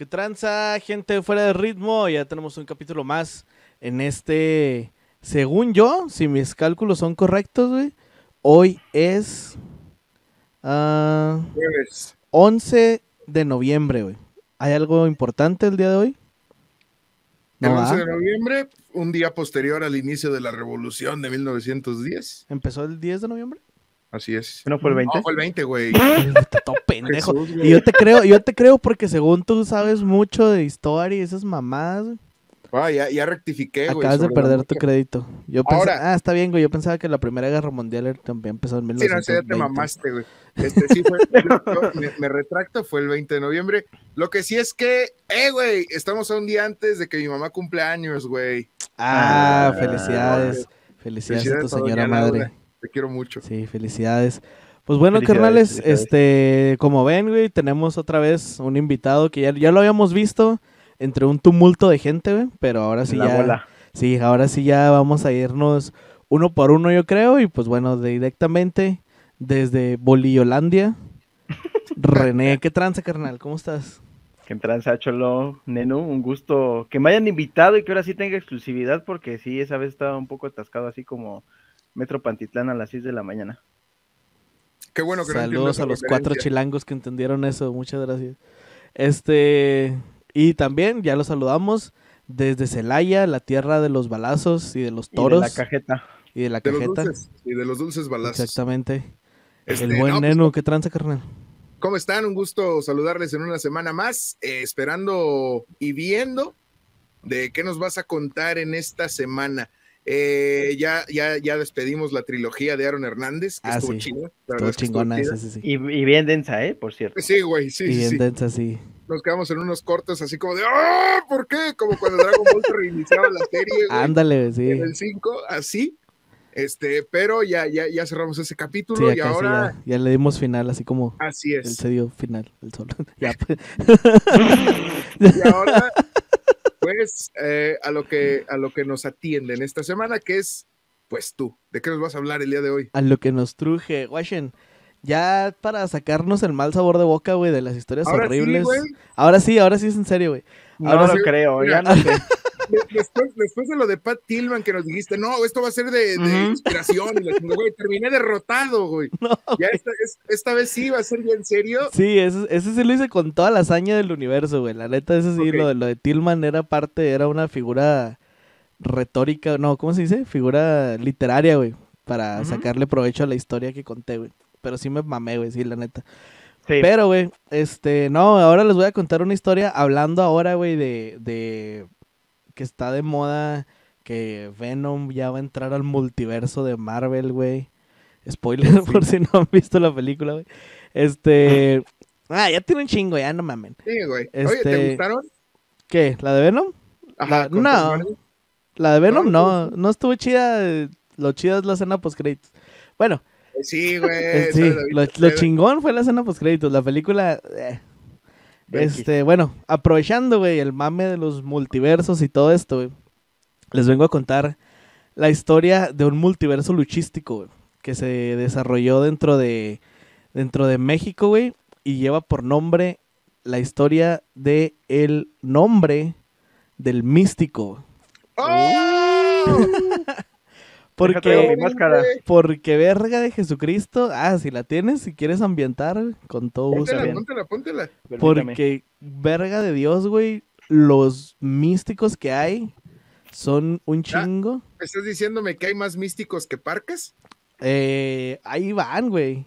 ¿Qué tranza, gente fuera de ritmo? Ya tenemos un capítulo más en este. Según yo, si mis cálculos son correctos, güey, hoy es. ah, Jueves. 11 de noviembre, güey. ¿Hay algo importante el día de hoy? El No, 11 ¿va? de noviembre, un día posterior al inicio de la revolución de 1910. ¿Empezó el 10 de noviembre? Así es. ¿No fue el 20? No, fue el 20, güey. Está todo pendejo. Jesús, güey. Y yo te creo, yo te creo porque según tú sabes mucho de historia y esas mamadas, Ah, ya, ya rectifiqué, güey. acabas de perder tu crédito. Yo pensé, Ahora- ah, está bien, güey. Yo pensaba que la Primera Guerra Mundial también empezó en Sí, no, 1920. ya te mamaste, güey. Este sí fue, yo- me, me retracto, fue el 20 de noviembre. Lo que sí es que, eh, güey, estamos a un día antes de que mi mamá cumple años, güey. Ah, Ah, felicidades. Felicidades, a tu señora madre. Laura. Te quiero mucho. Sí, felicidades. Pues bueno, Felicidades, carnales, felicidades. este, como ven, güey, tenemos otra vez un invitado que ya, ya lo habíamos visto entre un tumulto de gente, güey, pero ahora sí la ya, bola. sí, ahora sí ya vamos a irnos uno por uno, yo creo, y pues bueno, directamente desde Bolillolandia, René, ¿qué tranza, carnal? ¿Cómo estás? Que tranza, Cholo, Nenu, un gusto que me hayan invitado y que ahora sí tenga exclusividad porque sí, esa vez estaba un poco atascado así como Metro Pantitlán a las 6 de la mañana. Qué bueno que Saludos a los cuatro chilangos que entendieron eso, muchas gracias. Este, y también ya lo saludamos desde Celaya, la tierra de los balazos y de los Y de toros la cajeta. y de la De los cajeta. dulces. Y de los dulces balazos. Exactamente. Este, El buen no, pues, neno, ¿qué tranza, carnal? ¿Cómo están? Un gusto saludarles en una semana más, eh, esperando y viendo de qué nos vas a contar en esta semana. Eh, ya, ya, ya despedimos la trilogía de Aaron Hernández, que Ah, estuvo sí. chida. estuvo chingona chida. esa, sí, sí. Y, y bien densa, ¿eh? Por cierto. Sí, güey, sí, y sí, bien sí. densa, sí. Nos quedamos en unos cortos así como de ¡Ah! ¿Por qué? Como cuando Dragon Ball se reiniciaba la serie, güey, Ándale, sí. en el 5, así. Este, pero ya, ya, ya cerramos ese Sí, capítulo y sí, ahora ya, ya le dimos final, así como así él es. se dio final, el sol. ya, pues. Y ahora, pues, eh, a lo que a lo que nos atiende en esta semana, que es, pues tú, ¿de qué nos vas a hablar el día de hoy? a lo que nos truje. Washen, ya para sacarnos el mal sabor de boca, güey, de las historias Ahora sí, horribles. güey. ahora sí, ahora sí es en serio, güey. No Ahora lo sí, creo, ya no sé. De- Después, después de lo de Pat Tillman que nos dijiste, no, esto va a ser de, inspiración, y güey, terminé derrotado, güey. No, Ya esta, es- esta vez sí va a ser ya en serio. Sí, ese, ese sí lo hice con toda la hazaña del universo, güey. La neta, ese sí, Ok. lo, de- lo de Tillman era parte, era una figura retórica, no, ¿cómo se dice? Figura literaria, güey, para sacarle provecho a la historia que conté, güey. Pero sí me mamé, güey, sí, la neta. Sí. Pero, güey, este, no, ahora les voy a contar una historia hablando ahora, güey, de, de que está de moda que Venom ya va a entrar al multiverso de Marvel, güey. Spoiler por si no han visto la película, güey. Este, ah, ya tiene un chingo, ya no mamen. Sí, güey. Oye, Este- ¿te gustaron? ¿Qué? ¿La de Venom? Ajá, La- no. La de Venom No, no, no estuvo chida. Lo chida es la escena post créditos. Bueno, Sí, güey. eh, sí, lo, chingón fue la escena post créditos. La película, eh. Este, bueno, aprovechando, güey, el mame de los multiversos y todo esto, güey, les vengo a contar la historia de un multiverso luchístico, güey, que se desarrolló dentro de, dentro de México, güey, y lleva por nombre la historia de el nombre del místico. ¡Oh! Porque, mi máscara. porque verga de Jesucristo, ah, si la tienes, si quieres ambientar, con todo gusto. Póntela, póntela, póntela. Porque, verga de Dios, güey, los místicos que hay son un chingo. ¿Estás diciéndome que hay más místicos que parcas? Eh, ahí van, güey.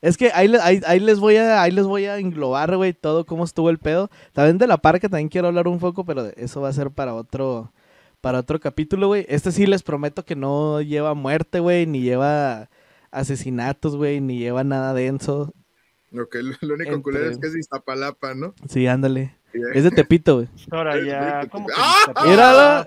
Es que ahí, ahí, ahí les voy a, ahí les voy a englobar, güey, todo cómo estuvo el pedo. También de la parca también quiero hablar un poco, pero eso va a ser para otro, para otro capítulo, güey. Este sí les prometo que no lleva muerte, güey, ni lleva asesinatos, güey, ni lleva nada denso. Lo que lo, lo único Entre- culero es que es Iztapalapa, ¿no? Sí, ándale. Es de Tepito, güey. Ahora ya, ¿cómo que ¡Ah!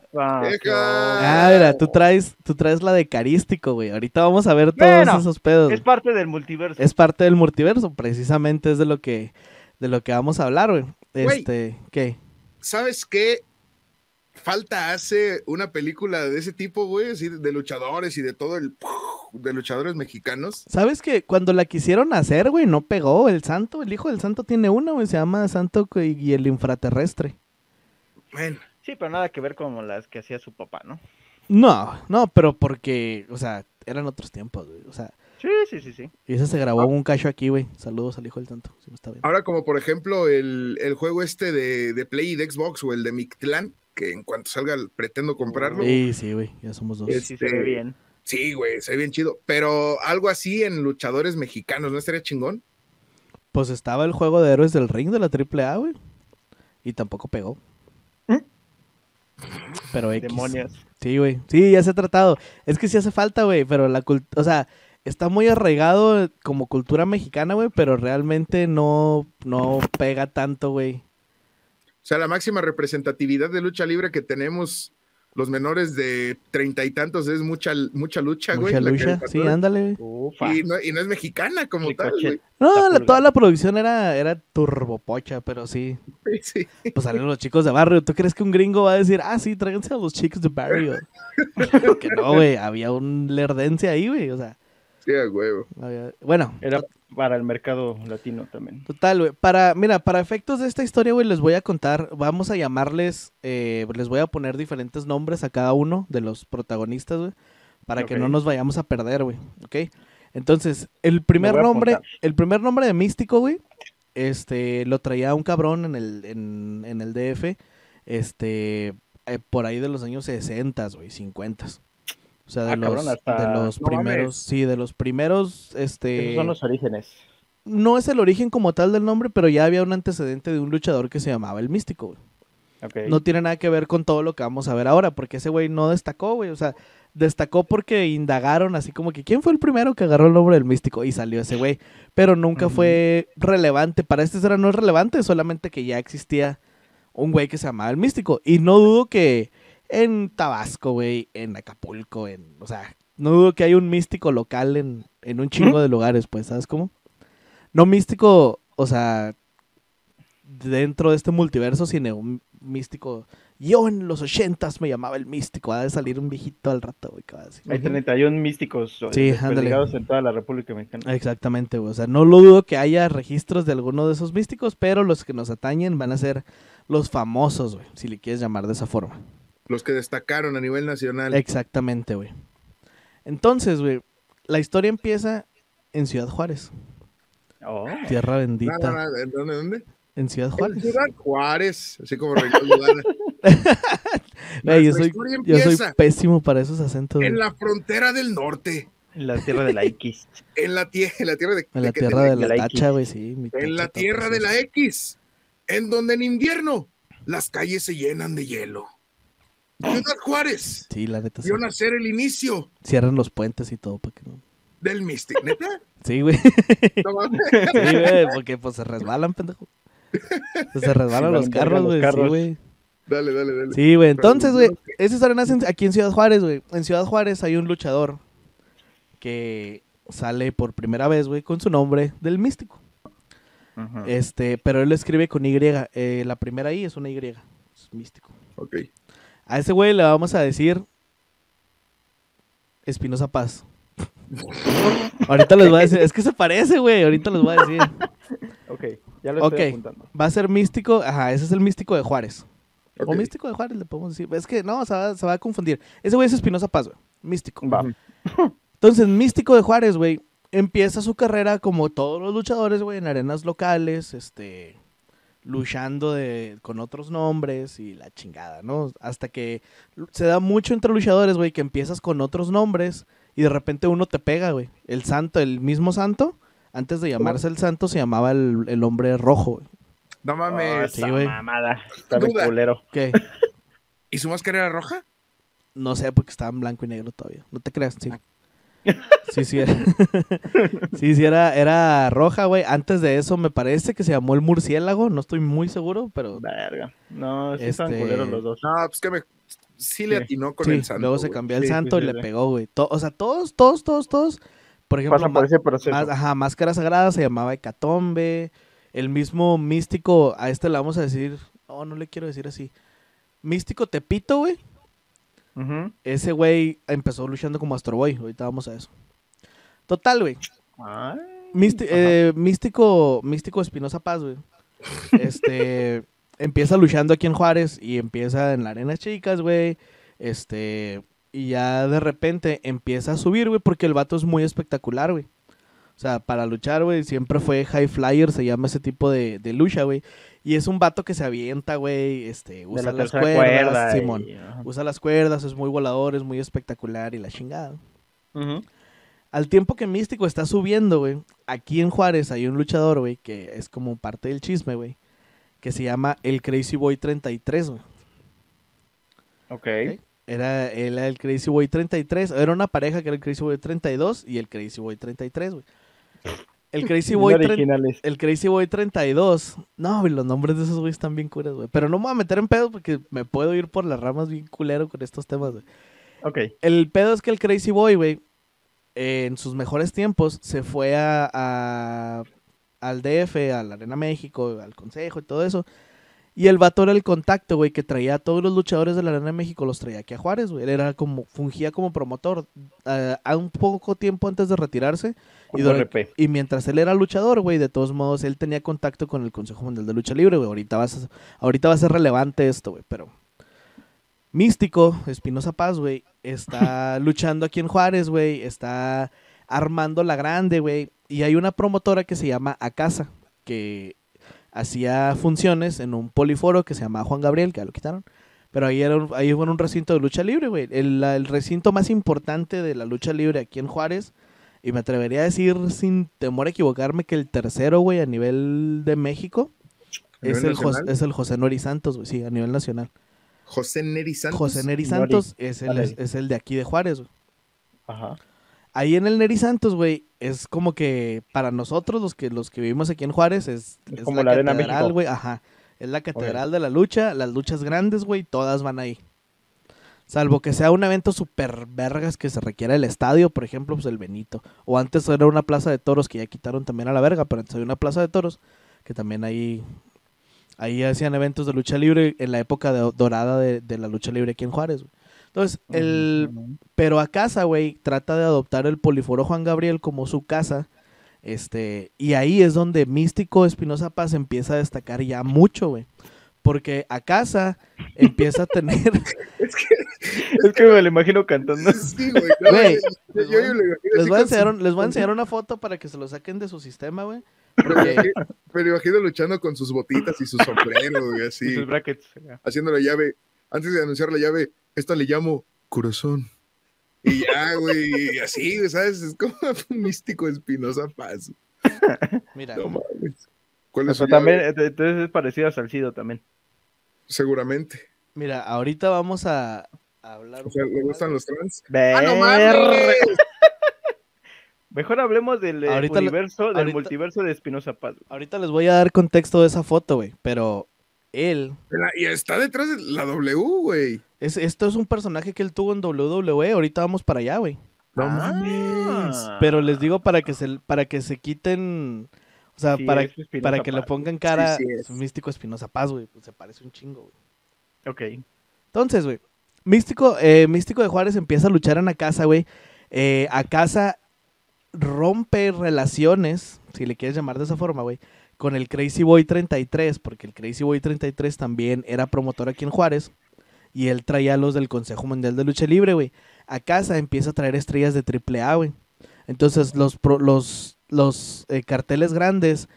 Deja. Ah, mira, tú traes, tú traes la de carístico, güey. Ahorita vamos a ver todos Bueno, esos pedos. Es parte del multiverso. Es parte del multiverso, precisamente es de lo que, de lo que vamos a hablar, güey. Güey. Este, ¿qué? ¿Sabes qué? Falta hace una película de ese tipo, güey, así de luchadores y de todo el de luchadores mexicanos. ¿Sabes que cuando la quisieron hacer, güey, no pegó el santo? El hijo del santo tiene una, güey, se llama Santo y el infraterrestre. Bueno, Sí, pero nada que ver con las que hacía su papá, ¿no? No, no, pero porque, o sea, eran otros tiempos, güey. O sea, Sí, sí, sí, sí. y ese se grabó un cacho aquí, güey. Saludos al hijo del santo, si me está bien. ahora como por ejemplo el, el juego este de, de Play y de Xbox o el de Mictlán, que en cuanto salga pretendo comprarlo. Sí, sí, güey, ya somos dos. Es- Sí se Este- ve bien. Sí, güey, se ve bien chido. Pero algo así en luchadores mexicanos, ¿no estaría chingón? Pues estaba el juego de héroes del ring de la AAA, güey. Y tampoco pegó. Pero X. Demonios. Sí, güey. Sí, ya se ha tratado. Es que sí hace falta, güey, pero la cultura, o sea, está muy arraigado como cultura mexicana, güey, pero realmente no, no pega tanto, güey. O sea, la máxima representatividad de lucha libre que tenemos los menores de treinta y tantos es mucha, mucha lucha, güey. Mucha la lucha. Sí, ándale. güey. Ufa. Y no, y no es mexicana como tal, Ricochet. güey. No, La toda la producción era, era turbopocha, pero sí. Sí. Pues salieron los chicos de barrio. ¿Tú crees que un gringo va a decir, ah, sí, tráiganse a los chicos de barrio? que no, güey. Había un lerdense ahí, güey. O sea, Sí, huevo. bueno, Era para el mercado latino también. Total, güey. Para, mira, para efectos de esta historia, güey, les voy a contar, vamos a llamarles, eh, les voy a poner diferentes nombres a cada uno de los protagonistas, güey, para que no nos vayamos a perder, güey, ¿ok? Entonces, el primer nombre, el primer nombre de Místico, güey, este, lo traía un cabrón en el, en, en el DF, este, eh, por ahí de los años 60, güey, 50. O sea, de Ah, los, cabrón, hasta- de los No primeros, sí, de los primeros, este Esos son los orígenes. no es el origen como tal del nombre, pero ya había un antecedente de un luchador que se llamaba el Místico, güey. No tiene nada que ver con todo lo que vamos a ver ahora, porque ese güey no destacó, güey. O sea, destacó porque indagaron así como que quién fue el primero que agarró el nombre del Místico y salió ese güey. Pero nunca fue relevante. Para este era no es relevante, solamente que ya existía un güey que se llamaba el Místico. Y no dudo que en Tabasco, güey, en Acapulco, en, o sea, no dudo que hay un místico local en, en un chingo de lugares, pues, ¿sabes cómo? No místico, o sea, dentro de este multiverso, sino un místico. Yo en los ochentas me llamaba el místico, ha de salir un viejito al rato, güey, decir. Hay 31 místicos eh, Sí, desperdigados en toda la República Mexicana. Exactamente, güey. O sea, no lo dudo que haya registros de alguno de esos místicos, pero los que nos atañen van a ser los famosos, güey, si le quieres llamar de esa forma. Los que destacaron a nivel nacional. Exactamente, güey. Entonces, güey, la historia empieza en Ciudad Juárez, Oh. tierra No, bendita. no, no, ¿en ¿Dónde? ¿Dónde? En Ciudad En Juárez. Ciudad Juárez, así como. Güey, yo soy, yo soy pésimo para esos acentos. en la frontera del norte, En la tierra de la X. en la, tie- en la tierra de, En la tierra de la de la tacha, güey, sí. mi en la tierra de la. X, en donde en invierno las calles se llenan de hielo. Ciudad Juárez Sí, la neta. Sí. vio nacer el inicio Cierran los puentes y todo. para que no- del Mystic. ¿Neta? Sí, güey. No mames. Sí, güey, porque pues se resbalan, pendejo. Pues, se resbalan Sí, los carros, güey. Sí. Dale, dale, dale. Sí, güey. Entonces, güey, esa historia nace aquí en Ciudad Juárez, güey. En Ciudad Juárez hay un luchador que sale por primera vez, güey, con su nombre del místico. Este, pero él lo escribe con Y. Eh, la primera I es una Y. Es místico. Ok. A ese güey le vamos a decir Espinosa Paz. Ahorita les voy a decir, es que se parece, güey. Ahorita les voy a decir. Ok, ya lo estoy apuntando. Va a ser místico, ajá, ese es el místico de Juárez. O místico de Juárez, le podemos decir. Es que no, se va, se va a confundir. Ese güey es Espinosa Paz, güey. Místico. Va. Entonces, místico de Juárez, güey, empieza su carrera como todos los luchadores, güey, en arenas locales, este, luchando de, con otros nombres y la chingada, ¿no? Hasta que se da mucho entre luchadores, güey, que empiezas con otros nombres y de repente uno te pega, güey. El santo, el mismo santo, antes de llamarse el santo, se llamaba el, el hombre rojo, güey. No Oh, mames. sí, esa güey. mamada. Está Duda. culero. ¿Qué? ¿Y su máscara era roja? No sé, porque estaba en blanco y negro todavía. No te creas, sí. Sí, sí, era. sí, sí, era, era roja, güey. Antes de eso me parece que se llamó el murciélago, no estoy muy seguro, pero... Verga. No, sí Este- culeros los dos. No, pues que me. Sí le Sí. atinó con Sí, el santo. luego se cambió el Sí, santo sí, y le sí. pegó, güey. To- o sea, todos, todos, todos, todos. Por ejemplo, Pasa por ese proceso. más- ajá, Máscara Sagrada se llamaba Hecatombe. El mismo místico, a este le vamos a decir, no, no le quiero decir así. Místico Tepito, güey. Ese güey empezó luchando como Astro Boy. Ahorita vamos a eso. Total, güey. Místi- eh, místico, místico Espinosa Paz, güey. Este empieza luchando aquí en Juárez y empieza en la Arena Chicas, güey. Este, y ya de repente empieza a subir, güey, porque el vato es muy espectacular, güey. O sea, para luchar, güey, siempre fue high flyer, se llama ese tipo de, de lucha, güey. Y es un vato que se avienta, güey, este, usa la las cuerdas, cuerda. Simón. Usa las cuerdas, es muy volador, es muy espectacular y la chingada. Al tiempo que Místico está subiendo, güey, aquí en Juárez hay un luchador, güey, que es como parte del chisme, güey, que se llama el Crazy Boy 33, güey. Ok. Era, él era el Crazy Boy 33, era una pareja que era el Crazy Boy 32 y el Crazy Boy 33, güey. El Crazy Boy 30 originales. el Crazy Boy 32. No, los nombres de esos güeyes están bien curas, güey. Pero no me voy a meter en pedo porque me puedo ir por las ramas bien culero con estos temas, güey. Ok. El pedo es que el Crazy Boy, güey, eh, en sus mejores tiempos se fue a, a- al DF, a la Arena México, al Consejo y todo eso. Y el vato era el contacto, güey, que traía a todos los luchadores de la Arena México, los traía aquí a Juárez, güey. Él era como, fungía como promotor eh, a un poco tiempo antes de retirarse. Y, durante- mientras él era luchador, güey, de todos modos, él tenía contacto con el Consejo Mundial de Lucha Libre, güey. Ahorita, va a ser- ahorita va a ser relevante esto, güey, pero... Místico, Espinosa Paz, güey, está luchando aquí en Juárez, güey, está armando la grande, güey. Y hay una promotora que se llama Acasa, que hacía funciones en un poliforo que se llama Juan Gabriel, que ya lo quitaron. Pero ahí era un, ahí fue en un recinto de lucha libre, güey. El, recinto más importante de la lucha libre aquí en Juárez. Y me atrevería a decir, sin temor a equivocarme, que el tercero, güey, a nivel de México, ¿A es el, es José Nori Santos, güey, sí, a nivel nacional. José Neri Santos. José Neri Nori. Santos es el, es, es el de aquí de Juárez, güey. Ajá. Ahí en el Neri Santos, güey, es como que para nosotros, los que, los que vivimos aquí en Juárez, es, Es como la catedral, güey, ajá. Es la catedral de la lucha, las luchas grandes, güey, todas van ahí. Salvo que sea un evento super vergas que se requiera el estadio, por ejemplo, pues el Benito. O antes era una plaza de toros que ya quitaron también a la verga, pero antes había una plaza de toros que también ahí, ahí hacían eventos de lucha libre en la época de- dorada de, de la lucha libre aquí en Juárez, güey. Entonces, el, pero a casa, güey, trata de adoptar el poliforo Juan Gabriel como su casa. Este, y ahí es donde Místico Espinosa Paz empieza a destacar ya mucho, güey. Porque a casa empieza a tener. Es que, Es que me lo imagino cantando. sí, güey. no, Güey, yo- yo- yo lo imagino les, voy a con enseñar, su- les voy a enseñar una foto para que se lo saquen de su sistema, güey. Porque, imagino- me lo imagino luchando con sus botitas y su sombrero, güey, Y así. sus brackets. ya. haciendo la llave. Antes de anunciar la llave, esta le llamo corazón. Y ya, güey, así, ¿sabes? Es como un místico Espinosa Paz. mira, No mames. ¿Cuál es también, eh, entonces es parecido a Salcido también. Seguramente. mira, ahorita vamos a, a hablar. O sea, ¿le gustan los trans? Ver- ¡Ah, no mames! Mejor hablemos del eh, Ahorita universo, del ahorita- multiverso de Espinosa Paz. Ahorita les voy a dar contexto de esa foto, güey. Pero él. La- Y está detrás de la W, güey. Es, esto es un personaje que él tuvo en WWE. Ahorita vamos para allá, güey. No Ah. mames. Pero les digo para que se, para que se quiten. O sea, Sí, para, para que le pongan cara. Sí, sí es místico Espinosa Paz, güey. Pues se parece un chingo, güey. Ok. Entonces, güey. Místico, eh, Místico de Juárez empieza a luchar en Acasa, güey. Eh, Acasa rompe relaciones, si le quieres llamar de esa forma, güey, con el Crazy Boy 33, porque el Crazy Boy 33 también era promotor aquí en Juárez. Y él traía a los del Consejo Mundial de Lucha Libre, güey. Acasa empieza a traer estrellas de AAA, güey. Entonces, los, pro- los, los eh, carteles grandes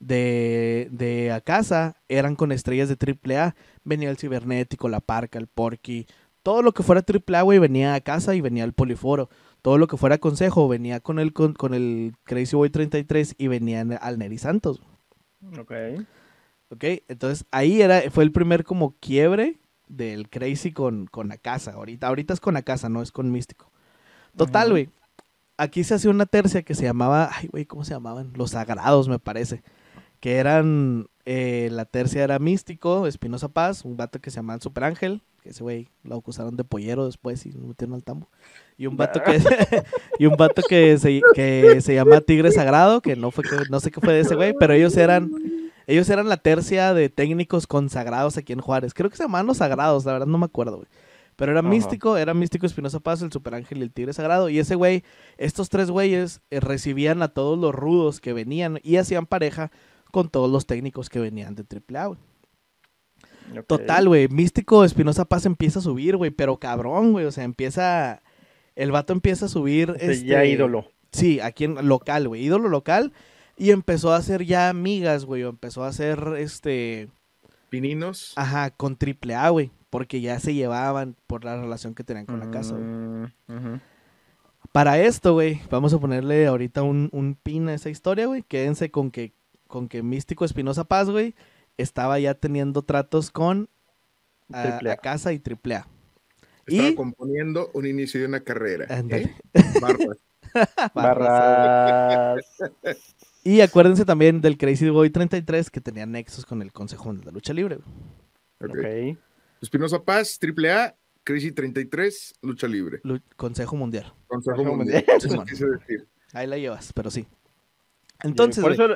de, de Acasa eran con estrellas de AAA. Venía el Cibernético, la Parca, el Porky. Todo lo que fuera AAA, güey, venía a casa y venía al Poliforo. Todo lo que fuera Consejo venía con el, con, con el Crazy Boy 33 y venían al Neri Santos. Ok. ¿Ok? Entonces ahí era, fue el primer como quiebre del Crazy con, con Acasa. Ahorita, ahorita es con Acasa, no es con Místico. Total, güey. aquí se hacía una tercia que se llamaba, ay, güey, ¿cómo se llamaban? Los Sagrados, me parece. Que eran, eh, la tercia era Místico, Espinosa Paz, un vato que se llamaba el Super Ángel, que ese güey lo acusaron de pollero después y lo metieron al tambo. Y un vato que, y un vato que se, que se llama Tigre Sagrado, que no fue que, no sé qué fue de ese güey, pero ellos eran, ellos eran la tercia de técnicos consagrados aquí en Juárez. Creo que se llamaban los sagrados, la verdad no me acuerdo, güey. Pero era Ajá. místico, era místico Espinosa Paz, el Super Ángel y el Tigre Sagrado. Y ese güey, estos tres güeyes eh, recibían a todos los rudos que venían y hacían pareja con todos los técnicos que venían de AAA, güey. Total, güey. Místico Espinosa Paz empieza a subir, güey, pero cabrón, güey. O sea, empieza. El vato empieza a subir. Este, este, Ya ídolo. Sí, aquí en local, güey. Ídolo local. Y empezó a hacer ya amigas, güey. o Empezó a hacer este. Pininos. Ajá, con AAA, güey. Porque ya se llevaban por la relación que tenían con la casa, güey. Mm. Para esto, güey, vamos a ponerle ahorita un, un pin a esa historia, güey. Quédense con que, con que Místico Espinosa Paz, güey, estaba ya teniendo tratos con a, Triple A. a casa y AAA. Estaba Y- componiendo un inicio de una carrera. ¿eh? Ándale. Barras. Barras. Y acuérdense también del Crazy Boy 33 que tenía nexos con el Consejo de la Lucha Libre. güey. Ok. Espinosa Paz, AAA, Crazy 33, lucha libre. Lu- Consejo Mundial. Consejo Consejo Mundial. Mundial. Eso quise decir. Ahí la llevas, pero sí. Entonces, Por eso,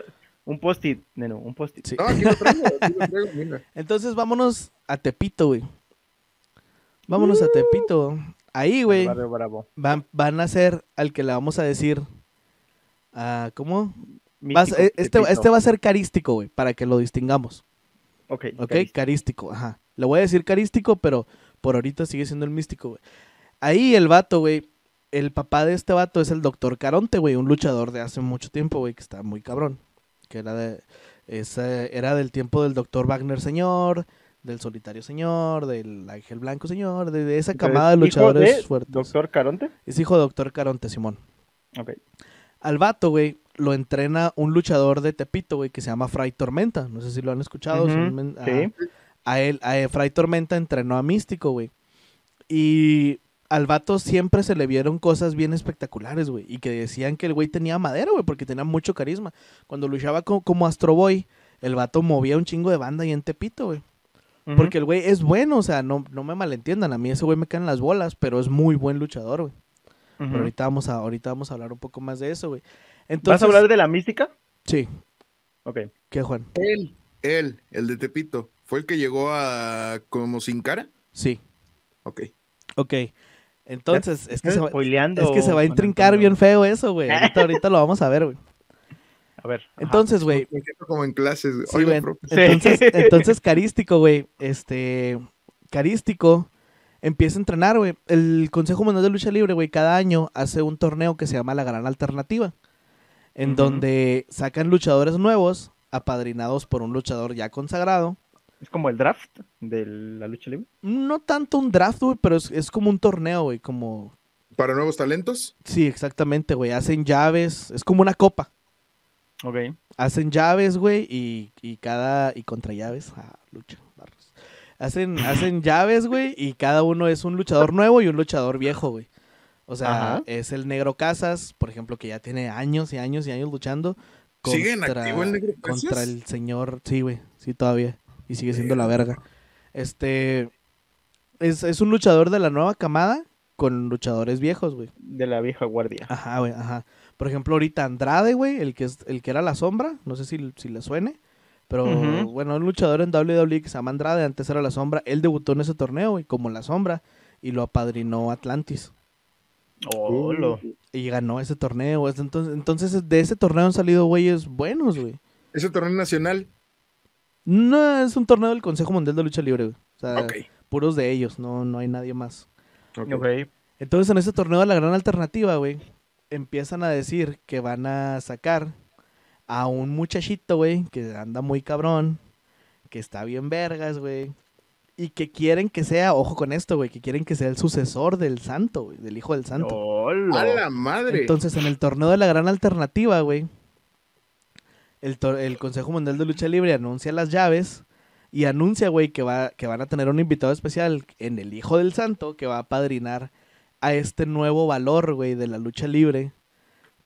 un post-it, neno, un post-it. sí. No, aquí lo traigo, aquí lo traigo, mira. Entonces vámonos a Tepito, güey. Vámonos a Tepito. Ahí, güey. Barrio Bravo. Van, van a ser al que le vamos a decir. ah, ¿Cómo? Vas- eh, este, este va a ser carístico, güey, para que lo distingamos. Ok, ¿Ok? carístico. Carístico, ajá. Le voy a decir carístico, pero por ahorita sigue siendo el místico, güey. Ahí el vato, güey. El papá de este vato es el doctor Caronte, güey. Un luchador de hace mucho tiempo, güey, que está muy cabrón. Que era de. ese- era del tiempo del doctor Wagner Señor, del Solitario Señor, del Ángel Blanco Señor, de, de esa Entonces, camada de ¿hijo luchadores de fuertes. Doctor Caronte. Es hijo de doctor Caronte, Simón. Ok. Al vato, güey, lo entrena un luchador de Tepito, güey, que se llama Fray Tormenta. No sé si lo han escuchado. Son sí. ajá. A él, a él, Fray Tormenta entrenó a Místico, güey. Y al vato siempre se le vieron cosas bien espectaculares, güey. Y que decían que el güey tenía madera, güey, porque tenía mucho carisma. Cuando luchaba co- como Astro Boy, el vato movía un chingo de banda ahí en Tepito, güey. Porque el güey es bueno, o sea, no, no me malentiendan. A mí ese güey me caen las bolas, pero es muy buen luchador, güey. Pero ahorita vamos, a, ahorita vamos a hablar un poco más de eso, güey. ¿Vas a hablar de la mística? Sí, Ok. ¿qué, Juan? Él, él, el de Tepito, ¿fue el que llegó a como sin cara? Sí, Ok. ok. Entonces, es que, se va, es que se va a intrincar bien feo eso, güey. Ahorita, ahorita lo vamos a ver, güey. A ver. ajá. Entonces, güey, Me siento como en clases. Sí. Sí. Entonces, entonces Carístico, güey. Este. Carístico empieza a entrenar, güey. El Consejo Mundial de Lucha Libre, güey, cada año hace un torneo que se llama La Gran Alternativa. En donde sacan luchadores nuevos, apadrinados por un luchador ya consagrado. Es como el draft de la lucha libre. No tanto un draft, güey, pero es, es como un torneo, güey. Como. Para nuevos talentos. Sí, exactamente, güey. Hacen llaves. Es como una copa. Ok. Hacen llaves, güey, y, y cada. Y contra llaves. Ah, lucha, barros. Hacen, hacen llaves, güey, y cada uno es un luchador nuevo y un luchador viejo, güey. O sea, Ajá. es el Negro Casas, por ejemplo, que ya tiene años y años y años luchando. ¿Sigue en activo el Negro Casas? Contra el señor. Sí, güey. Sí, todavía. Y sigue siendo la verga. Este. Es, es un luchador de la nueva camada con luchadores viejos, güey. De la vieja guardia. Ajá, güey, ajá. Por ejemplo, ahorita Andrade, güey, el que es el que era la sombra, no sé si, si le suene, pero Ujú. bueno, un luchador en WWE que se llama Andrade, antes era la sombra, él debutó en ese torneo, güey, como la sombra, y lo apadrinó Atlantis. Oh, lo- Y ganó ese torneo, es- entonces, entonces de ese torneo han salido güeyes buenos, güey. Ese torneo nacional. No, es un torneo del Consejo Mundial de Lucha Libre, güey. O sea, puros de ellos, no, no hay nadie más. Entonces en ese torneo de la gran alternativa, güey, empiezan a decir que van a sacar a un muchachito, güey, que anda muy cabrón, que está bien vergas, güey, y que quieren que sea, ojo con esto, güey, que quieren que sea el sucesor del santo, güey, del hijo del santo. Lo- ¡A la madre! Entonces en el torneo de la gran alternativa, güey, el, tor- el Consejo Mundial de Lucha Libre anuncia las llaves y anuncia, güey, que, va, que van a tener un invitado especial en el Hijo del Santo que va a padrinar a este nuevo valor, güey, de la lucha libre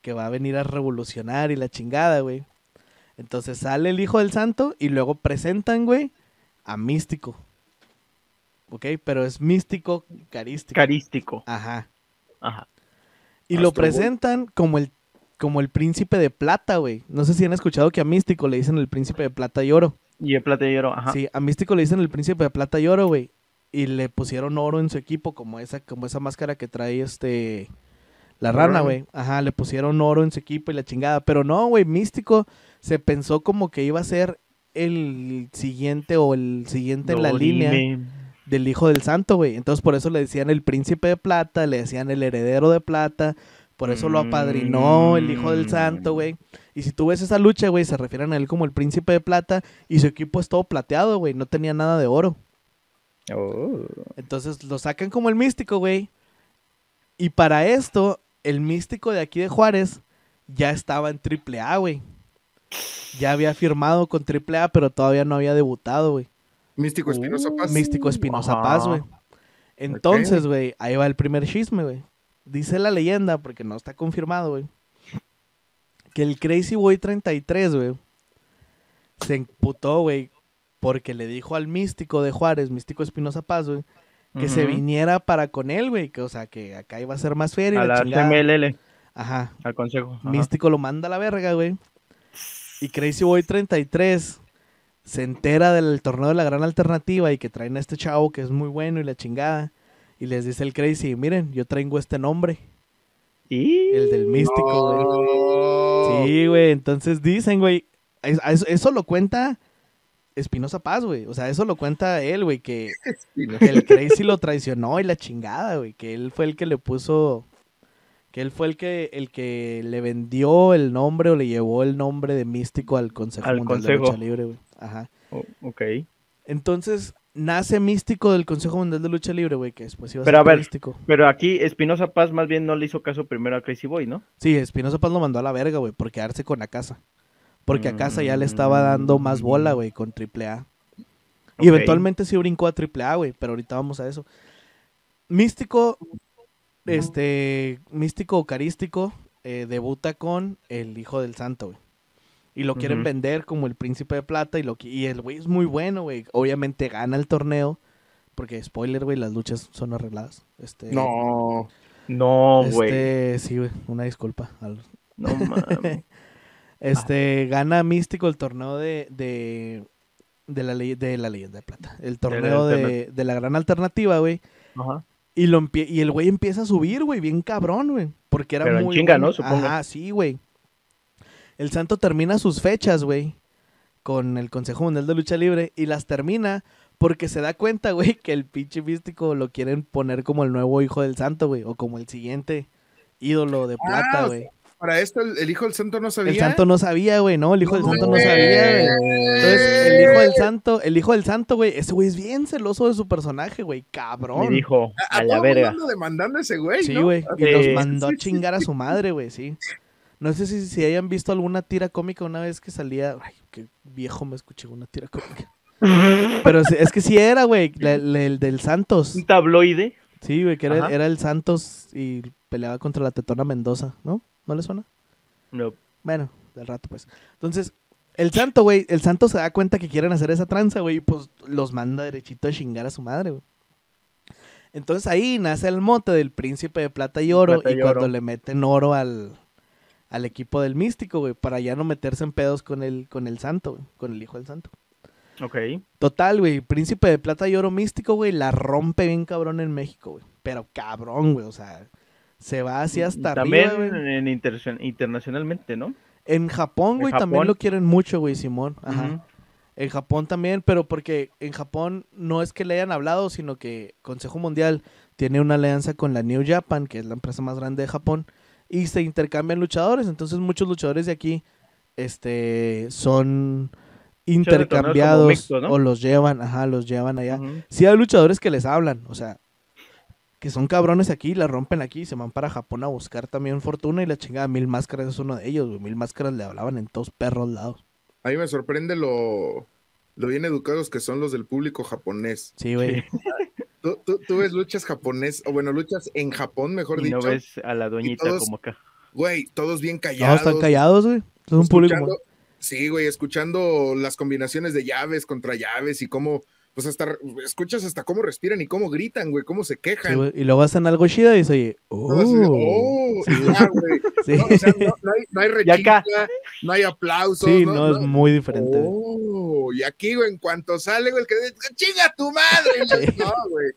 que va a venir a revolucionar y la chingada, güey. Entonces sale el hijo del santo y luego presentan, güey, a Místico. ¿Ok? Pero es místico carístico. Carístico. Ajá. Ajá. Y lo Boy. presentan como el, como el príncipe de plata, güey. No sé si han escuchado que a Místico le dicen el príncipe de plata y oro. Y el platillero, ajá. Sí, a Místico le dicen el príncipe de plata y oro, güey. Y le pusieron oro en su equipo, como esa, como esa máscara que trae este. La rana, güey. Ajá, le pusieron oro en su equipo y la chingada. Pero no, güey, Místico se pensó como que iba a ser el siguiente o el siguiente en la línea Dorime. Del hijo del santo, güey. Entonces por eso le decían el príncipe de plata, le decían el heredero de plata. Por eso lo apadrinó el hijo del santo, güey. Y si tú ves esa lucha, güey, se refieren a él como el príncipe de plata y su equipo es todo plateado, güey. No tenía nada de oro. Oh. Entonces lo sacan como el místico, güey. Y para esto, el místico de aquí de Juárez ya estaba en AAA, güey. Ya había firmado con AAA, pero todavía no había debutado, güey. Místico Espinosa Paz. Místico Espinosa. Paz, güey. Entonces, güey, ahí va el primer chisme, güey. Dice la leyenda, porque no está confirmado, güey, que el Crazy Boy 33, güey, se emputó, güey, porque le dijo al místico de Juárez, místico Espinosa Paz, güey, que se viniera para con él, güey, que o sea, que acá iba a ser más feria A la la. CMLL, Ajá. al consejo. ajá. Místico lo manda a la verga, güey. Y Crazy Boy 33 se entera del torneo de la gran alternativa y que traen a este chavo que es muy bueno y la chingada. Y les dice el Crazy, miren, yo traigo este nombre, Y... el del místico, güey. No. Sí, güey, entonces dicen, güey, es- eso, eso lo cuenta Espinosa Paz, güey. O sea, eso lo cuenta él, güey, que, el Crazy lo traicionó y la chingada, güey. Que él fue el que le puso. Que él fue el que, el que le vendió el nombre o le llevó el nombre de místico al Consejo Al Mundial de. Lucha Libre, güey. Ajá. Oh, ok. Entonces, nace místico del Consejo Mundial de Lucha Libre, güey, que después iba a Pero ser a ver. místico. Pero aquí Espinosa Paz más bien no le hizo caso primero a Crazy Boy, ¿no? Sí, Espinosa Paz lo mandó a la verga, güey, por quedarse con la casa. Porque a casa ya le estaba dando más bola, güey, con AAA. Y Ok. eventualmente sí brincó a AAA, güey, pero ahorita vamos a eso. Místico, este, místico eucarístico, eh, debuta con el Hijo del Santo, güey. Y lo quieren vender como el príncipe de plata y, lo, y el güey es muy bueno, güey. Obviamente gana el torneo, porque spoiler, güey, las luchas son arregladas. Este, No. No, güey. Este, sí, güey, una disculpa. No mames. Este, gana Místico el torneo de, de, de, la, ley, de la leyenda de plata. El torneo de, de la gran alternativa, güey. Ajá. Y, lo y el güey empieza a subir, güey, bien cabrón, güey. Porque era Pero en muy chinga, bueno. ¿no? Supongo. Ajá, sí, güey. El Santo termina sus fechas, güey, con el Consejo Mundial de Lucha Libre y las termina porque se da cuenta, güey, que el pinche místico lo quieren poner como el nuevo hijo del Santo, güey, o como el siguiente ídolo de plata, Ah, o güey. Para esto el, el hijo del santo no sabía. El santo no sabía, güey, no, el hijo del santo no sabía, güey. Entonces, el hijo del santo, el hijo del santo, güey, ese güey es bien celoso de su personaje, güey, Me cabrón. dijo, A, la verga. demandando a ese güey, Sí, ¿no? güey, y Sí. los mandó a chingar a su madre, güey, sí. No sé si, si hayan visto alguna tira cómica una vez que salía, ay, qué viejo me escuché una tira cómica. Pero es que sí era, güey, el del Santos. Un tabloide. Sí, güey, que era, era el Santos y peleaba contra la Tetona Mendoza, ¿no? ¿No le suena? No. Bueno, del rato, pues. Entonces, el santo, güey, el santo se da cuenta que quieren hacer esa tranza, güey, y pues los manda derechito a chingar a su madre, güey. Entonces ahí nace el mote del príncipe de plata y oro, Plata y y cuando le meten oro al, al equipo del místico, güey, para ya no meterse en pedos con el, con el santo, güey, con el hijo del santo. Ok. Total, güey, príncipe de plata y oro místico, güey, la rompe bien cabrón en México, güey. Pero cabrón, güey, o sea, se va hacia hasta También arriba, en interna- internacionalmente, ¿no? En Japón, güey, también lo quieren mucho, güey, Simón. Ajá. En Japón también, pero porque en Japón no es que le hayan hablado, sino que Consejo Mundial tiene una alianza con la New Japan, que es la empresa más grande de Japón, y se intercambian luchadores. Entonces muchos luchadores de aquí este, son intercambiados o los llevan, ajá, los llevan allá. Ujú. Sí hay luchadores que les hablan, o sea, que son cabrones aquí, la rompen aquí, y se van para Japón a buscar también fortuna y la chingada. Mil Máscaras es uno de ellos, güey. Mil Máscaras le hablaban en todos perros lados. A mí me sorprende lo, lo bien educados que son los del público japonés. Sí, güey. Tú, tú- tú ves luchas japonés, o bueno, luchas en Japón, mejor Y dicho. no ves a la doñita todos- como acá. güey, todos bien No, callados. están callados, güey. Es un público. Sí, güey, escuchando las combinaciones de llaves contra llaves y cómo, pues hasta, escuchas hasta cómo respiran y cómo gritan, güey, cómo se Sí, quejan. güey, y luego hacen algo chido y dice, oye, oh. oh, Sí, ya, güey. Sí, No, o sea, no, no hay, rechica, no hay aplausos. Sí, no, no, es no. muy diferente. Oh, y aquí, güey, en cuanto sale, güey, el que dice, chinga tu madre. No, güey.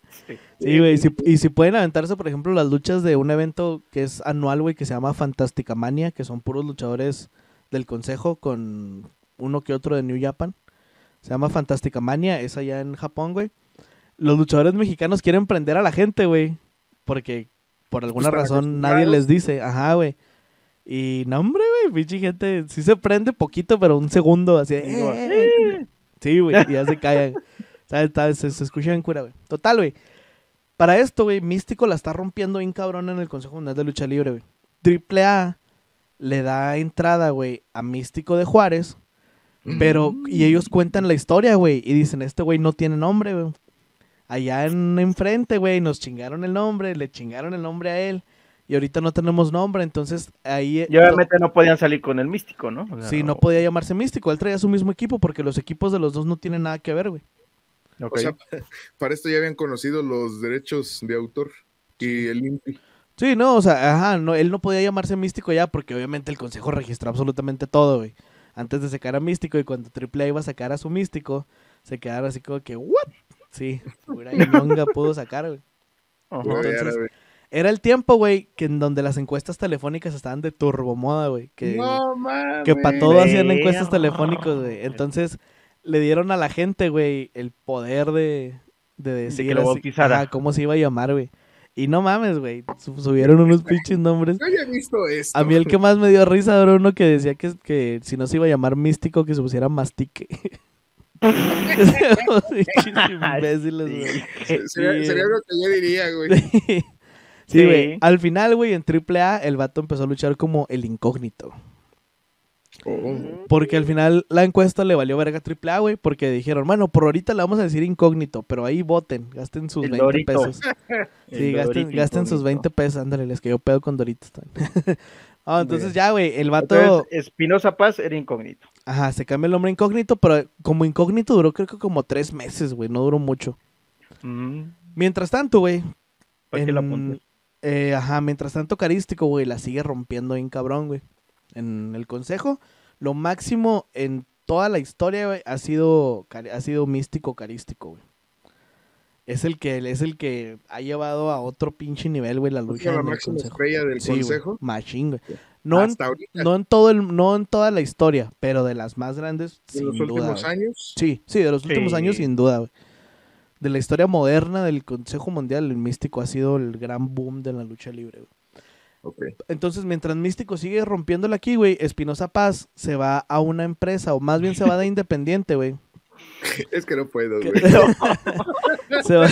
Sí, güey. y si- y si pueden aventarse, por ejemplo, las luchas de un evento que es anual, güey, que se llama Fantástica Mania, que son puros luchadores del consejo con uno que otro de New Japan. Se llama Fantástica Mania, es allá en Japón, güey. Los luchadores mexicanos quieren prender a la gente, güey. Porque por alguna están razón nadie les dice, ajá, güey. Y no, hombre, güey, pinche gente, sí se prende poquito, pero un segundo, así. Digo, "Eh, eh". Sí, güey, y ya se callan. Se, se escucha en cura, güey. Total, güey. Para esto, güey, Místico la está rompiendo bien cabrón en el Consejo Mundial de Lucha Libre, güey. Triple A le da entrada, güey, a Místico de Juárez. Pero, y ellos cuentan la historia, güey. Y dicen, este güey no tiene nombre, güey. Allá en enfrente, güey, nos chingaron el nombre, le chingaron el nombre a él. Y ahorita no tenemos nombre, entonces ahí... Y obviamente no podían salir con el místico, ¿no? O sea, Sí, no podía llamarse Místico. Él traía su mismo equipo porque los equipos de los dos no tienen nada que ver, güey. ok. O sea, para esto ya habían conocido los derechos de autor y el INPI. Sí, no, o sea, ajá, no, él no podía llamarse Místico ya porque obviamente el consejo registró absolutamente todo, güey. Antes de sacar a Místico y cuando AAA iba a sacar a su Místico, se quedaron así como que, ¿what? Sí, pura ñonga pudo sacar, güey. Ajá. Entonces- era, el tiempo, güey, que en donde las encuestas telefónicas estaban de turbomoda, güey. Que, no mames. que para todo hacían encuestas Güey. telefónicos, güey. Entonces, le dieron a la gente, güey, el poder de, de decir que lo así, cómo se iba a llamar, güey. Y no mames, güey. su- Subieron unos pinches nombres. Yo ya he visto esto. A mí el que más me dio risa era uno que decía que, que si no se iba a llamar místico, que se pusiera mastique. Pinches imbéciles, güey. Sería, sí. sería lo que yo diría, güey. Sí, Sí. güey. Al final, güey, en AAA, el vato empezó a luchar como el incógnito. Oh. Porque al final la encuesta le valió verga a AAA, güey, porque dijeron, bueno, por ahorita le vamos a decir incógnito, pero ahí voten, gasten sus El 20 Dorito. pesos. Sí, gasten, sus incógnito. 20 pesos, ándale, les que yo pedo con Doritos también. Ah, entonces ya, güey, el vato, Espinosa Paz era incógnito. ajá, se cambia el nombre incógnito, pero como incógnito duró creo que como tres meses, güey, no duró mucho. Mm, Mientras tanto, güey, ¿Para qué la en- eh, ajá, mientras tanto Carístico, güey, la sigue rompiendo bien cabrón, güey. En el consejo, lo máximo en toda la historia, güey, ha sido, ha sido místico carístico, güey. Es el que, es el que ha llevado a otro pinche nivel, güey, la ¿Es lucha la en el máxima consejo. estrella del Sí, consejo? machín, güey. No en, Hasta ahorita, no en todo el, no en toda la historia, pero de las más grandes, sin los duda, últimos años. Sí, sí, de los últimos Sí. años sin duda, güey. De la historia moderna del Consejo Mundial, el Místico ha sido el gran boom de la lucha libre, güey. Entonces, mientras Místico sigue rompiéndola aquí, güey, Espinosa Paz se va a una empresa, o más bien se va de independiente, güey. Es que no puedo, güey. se, va,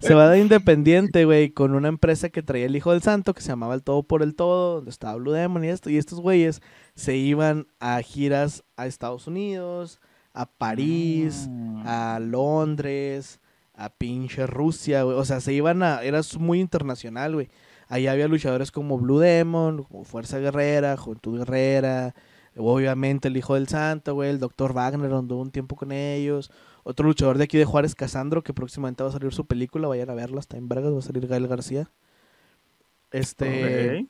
se va de independiente, güey, con una empresa que traía el Hijo del Santo, que se llamaba El Todo por el Todo, donde estaba Blue Demon y esto. Y estos güeyes se iban a giras a Estados Unidos, a París, Mm. a Londres, a pinche Rusia, güey. O sea, se iban a. Era muy internacional, güey. Ahí había luchadores como Blue Demon, como Fuerza Guerrera, Juventud Guerrera. Obviamente el Hijo del Santo, güey. El Doctor Wagner anduvo un tiempo con ellos. Otro luchador de aquí de Juárez, Casandro, que próximamente va a salir su película. Vayan a verla, está en Bragas, va a salir Gael García. Este.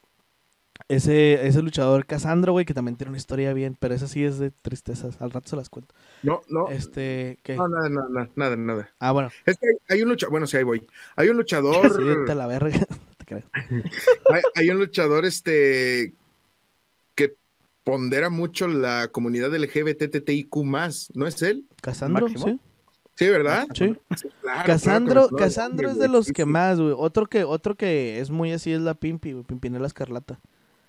Ese, ese luchador Casandro, güey, que también tiene una historia bien, pero esa sí es de tristezas. Al rato se las cuento. No, no. Este. ¿qué? No, nada, nada, nada, nada. Ah, bueno. Es que hay, hay un luchador, bueno, sí, ahí voy. Hay un luchador, Sí, la verga. Hay, hay un luchador, este, que pondera mucho la comunidad LGBTTIQ+, ¿no es él? Casandro, sí. Sí, ¿verdad? Sí. Claro, Casandro, claro Casandro es el de los que más, güey. Otro que, otro que es muy así es la Pimpi, güey. Pimpinela Escarlata.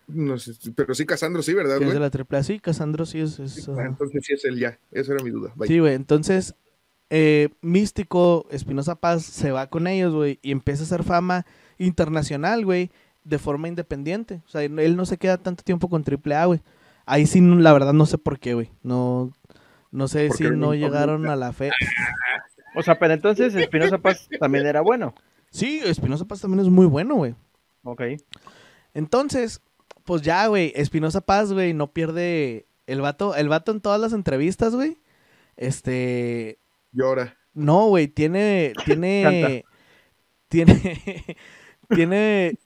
No sé, pero sí, Casandro, sí, ¿verdad, Que es de la triple A. Sí, Casandro sí es. es. Entonces sí es él ya, esa era mi duda. Sí, güey. Entonces, eh, Místico, Espinosa Paz se va con ellos, güey, y empieza a hacer fama internacional, güey, de forma independiente. O sea, él no se queda tanto tiempo con AAA, güey. Ahí sí, la verdad, no sé por qué, güey. No, no sé Porque si no llegaron a la fe. O sea, pero entonces Espinosa Paz también era bueno. Sí, Espinosa Paz también es muy bueno, güey. Ok. Entonces, pues ya, güey, Espinosa Paz, güey, no pierde el vato, el vato en todas las entrevistas, güey. Este, Llora. no, güey, tiene tiene tiene tiene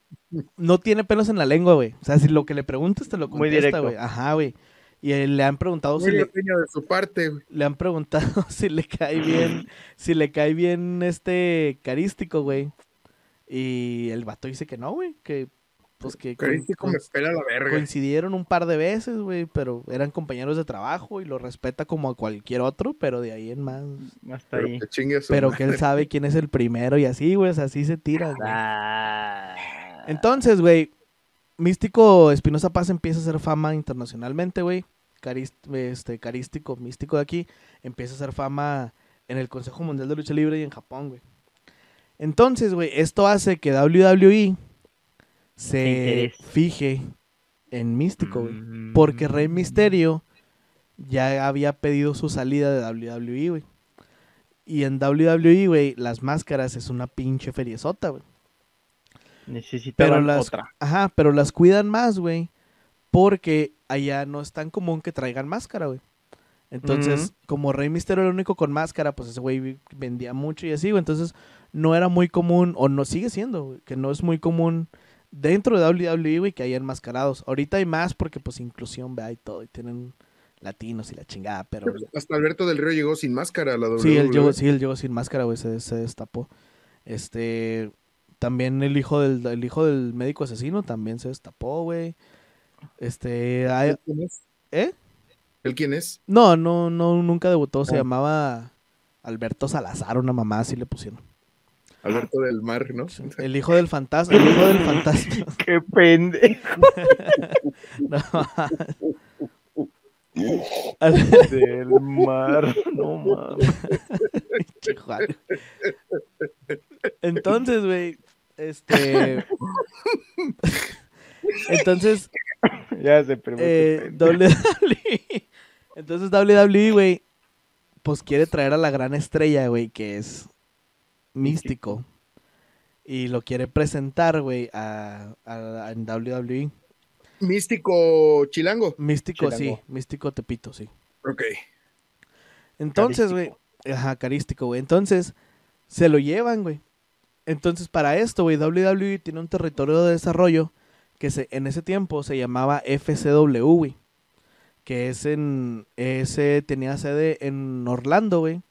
no tiene pelos en la lengua, güey. O sea, si lo que le preguntas te lo contesta, güey. Ajá, güey. Y eh, le han preguntado si Muy le, pequeño de su parte, güey. le han preguntado si le cae bien, si le cae bien este carístico, güey. Y el vato dice que no, güey, que pues que con- Carístico con- me pela la verga. coincidieron un par de veces, güey, pero eran compañeros de trabajo y lo respeta como a cualquier otro, pero de ahí en más. Hasta Pero ahí. que Pero madre. que él sabe quién es el primero y así, güey, o sea, así se tira. Ah. Entonces, güey, Místico Espinosa Paz empieza a hacer fama internacionalmente, güey. Carist- este, carístico, místico de aquí, empieza a hacer fama en el Consejo Mundial de Lucha Libre y en Japón, güey. Entonces, güey, esto hace que WWE se fije en Místico, güey. Mm. Porque Rey Misterio ya había pedido su salida de WWE, güey. Y en WWE, güey, las máscaras es una pinche feriezota, güey. Necesitaban Pero las, otra. ajá, pero las cuidan más, güey. Porque allá no es tan común que traigan máscara, güey. Entonces, como Rey Misterio era el único con máscara, pues ese güey vendía mucho y así, güey. Entonces, no era muy común, o no sigue siendo, güey, que no es muy común dentro de WWE, güey, que haya enmascarados. Ahorita hay más porque, pues, inclusión, vea, y todo, y tienen latinos y la chingada, pero... Hasta Alberto del Río llegó sin máscara a la WWE. Sí, él llegó, sí, él llegó sin máscara, güey, se, se destapó. Este, también el hijo del, el hijo del médico asesino también se destapó, güey. Este, hay- ¿Él quién es? ¿eh? ¿Él quién es? No, no, no, nunca debutó, se Ah. llamaba Alberto Salazar, una mamá así le pusieron. Alberto del Mar, ¿no? El hijo del fantasma, el hijo del fantasma. ¡Qué pendejo! No. Del mar. No mames. Pinche Juan. Entonces, güey, este... Entonces, Ya se preguntó. eh, WWE. Entonces WWE, güey, pues quiere traer a la gran estrella, güey, que es Místico. Y lo quiere presentar, güey, a, a- a- en WWE. Místico Chilango. Místico, sí. Místico Tepito, sí. Ok. Entonces, güey, ajá, carístico, güey. Entonces, se lo llevan, güey. Entonces, para esto, güey, WWE tiene un territorio de desarrollo que se, en ese tiempo se llamaba FCW, güey. Que es en, ese tenía sede en Orlando, güey.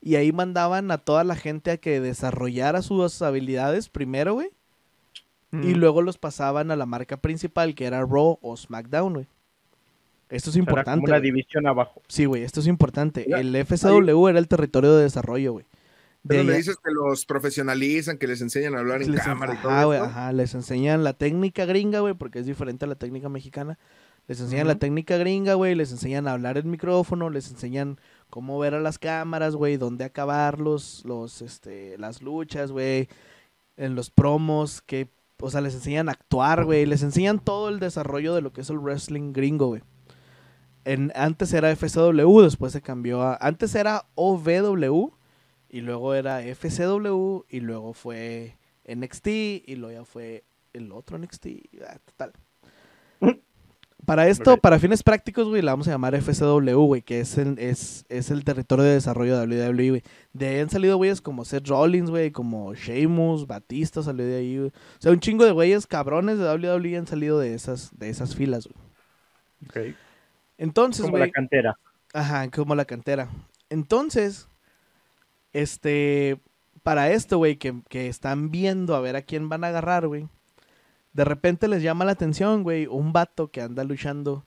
Y ahí mandaban a toda la gente a que desarrollara sus habilidades primero, güey. Y luego los pasaban a la marca principal, que era Raw o SmackDown, güey. Esto es Era como importante. una güey. división abajo. Sí, güey, esto es importante. Ya, El FCW era el territorio de desarrollo, güey. De Pero le dices que los profesionalizan, que les enseñan a hablar en les, cámara y todo ajá, güey, eso. ajá, les enseñan la técnica gringa, güey, porque es diferente a la técnica mexicana. Les enseñan la técnica gringa, güey, les enseñan a hablar el micrófono, les enseñan cómo ver a las cámaras, güey, dónde acabar los, este, las luchas, güey, en los promos, que, o sea, les enseñan a actuar, güey, les enseñan todo el desarrollo de lo que es el wrestling gringo, güey. En, antes era FCW, después se cambió a, antes era OVW, y luego era FCW, y luego fue NXT, y luego ya fue el otro NXT, ah. Para esto, Ok. para fines prácticos, güey, la vamos a llamar FCW, güey, que es el, es, es el territorio de desarrollo de WWE, güey. De ahí han salido güeyes como Seth Rollins, güey, como Sheamus, Batista salió de ahí, güey. O sea, un chingo de güeyes cabrones de WWE han salido de esas, de esas filas, güey. Entonces, Como güey. la cantera. Ajá, como la cantera. Entonces, este, para esto, güey, que, que están viendo a ver a quién van a agarrar, güey. De repente les llama la atención, güey, un vato que anda luchando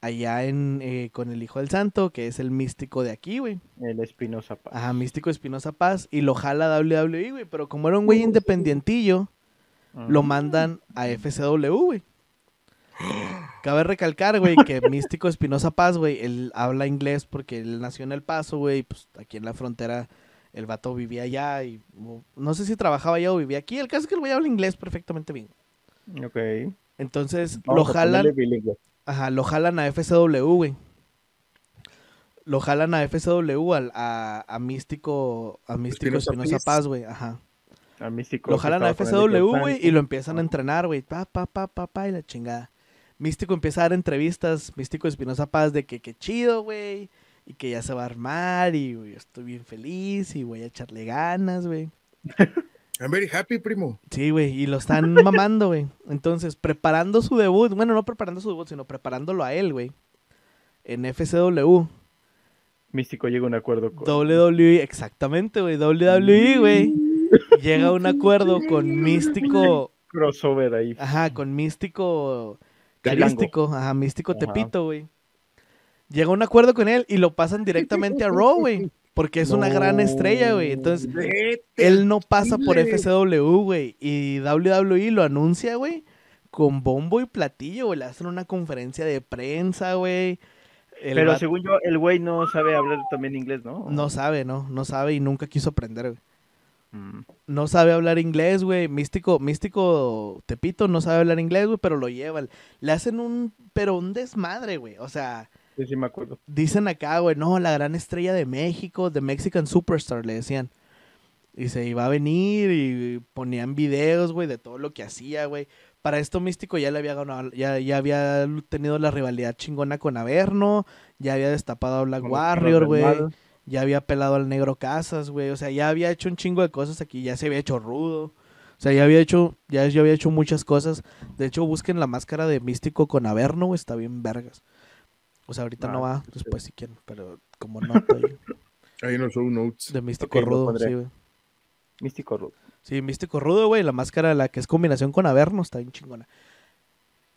allá en, eh, con el Hijo del Santo, que es el místico de aquí, güey. El Espinosa Paz. Ajá, místico Espinosa Paz, y lo jala a WWE, güey. Pero como era un güey independientillo, lo Ujú. mandan a FCW, güey. Cabe recalcar, güey, que Místico Espinosa Paz, güey, él habla inglés porque él nació en El Paso, güey, pues aquí en la frontera el vato vivía allá y no sé si trabajaba allá o vivía aquí. El caso es que el güey habla inglés perfectamente bien. Ok. Entonces Vamos lo jalan, ajá, lo jalan a FCW, güey. Lo jalan a FCW al- a, a Místico, a Místico Espinosa Paz. Güey, ajá. A Místico Lo jalan a FCW, güey, y lo empiezan a entrenar, güey. Pa, pa, pa, pa, pa, y la chingada. Místico empieza a dar entrevistas, Místico Espinosa Paz, de que qué chido, güey, y que ya se va a armar, y güey, estoy bien feliz, y voy a echarle ganas, güey. I'm very happy, primo. Sí, güey, y lo están mamando, güey. Entonces, preparando su debut, bueno, no preparando su debut, sino preparándolo a él, güey, en FCW. Místico llega a un acuerdo con. WWE, exactamente, güey, WWE, güey. Llega a un acuerdo con Místico, Crossover ahí. ajá, con Místico. Carístico, ajá, Místico Ajá. Tepito, güey. Llega a un acuerdo con él y lo pasan directamente a Raw, güey. Porque es una gran estrella, güey. Entonces, Vete. él no pasa por. FCW, güey. Y WWE lo anuncia, güey, con bombo y platillo, güey. Le hacen una conferencia de prensa, güey. El Pero según yo, el güey no sabe hablar también inglés, ¿no? No sabe, ¿no? No sabe y nunca quiso aprender, güey. Mm. No sabe hablar inglés, güey. Místico, místico Tepito no sabe hablar inglés, güey, pero lo llevan. Le hacen un, pero un desmadre, güey. O sea, Sí, sí me acuerdo. dicen acá, güey, no, la gran estrella de México, The Mexican Superstar, le decían. Y se iba a venir y ponían videos, güey, de todo lo que hacía, güey. Para esto Místico ya le había ganado, ya, ya había tenido la rivalidad chingona con Averno, ya había destapado a Black Con Warrior, güey. Ya había pelado al negro Casas, güey. O sea, ya había hecho un chingo de cosas aquí. Ya se había hecho rudo. O sea, ya había hecho, ya, ya había hecho muchas cosas. De hecho, busquen la máscara de Místico con Averno, güey. Está bien vergas. O sea, ahorita Ah, no va, sí. después si quieren. Pero como nota ahí, Ahí en los show notes. de Místico rudo, sí, güey. Místico Rudo. Sí, Místico rudo, güey. La máscara, la que es combinación con Averno, está bien chingona.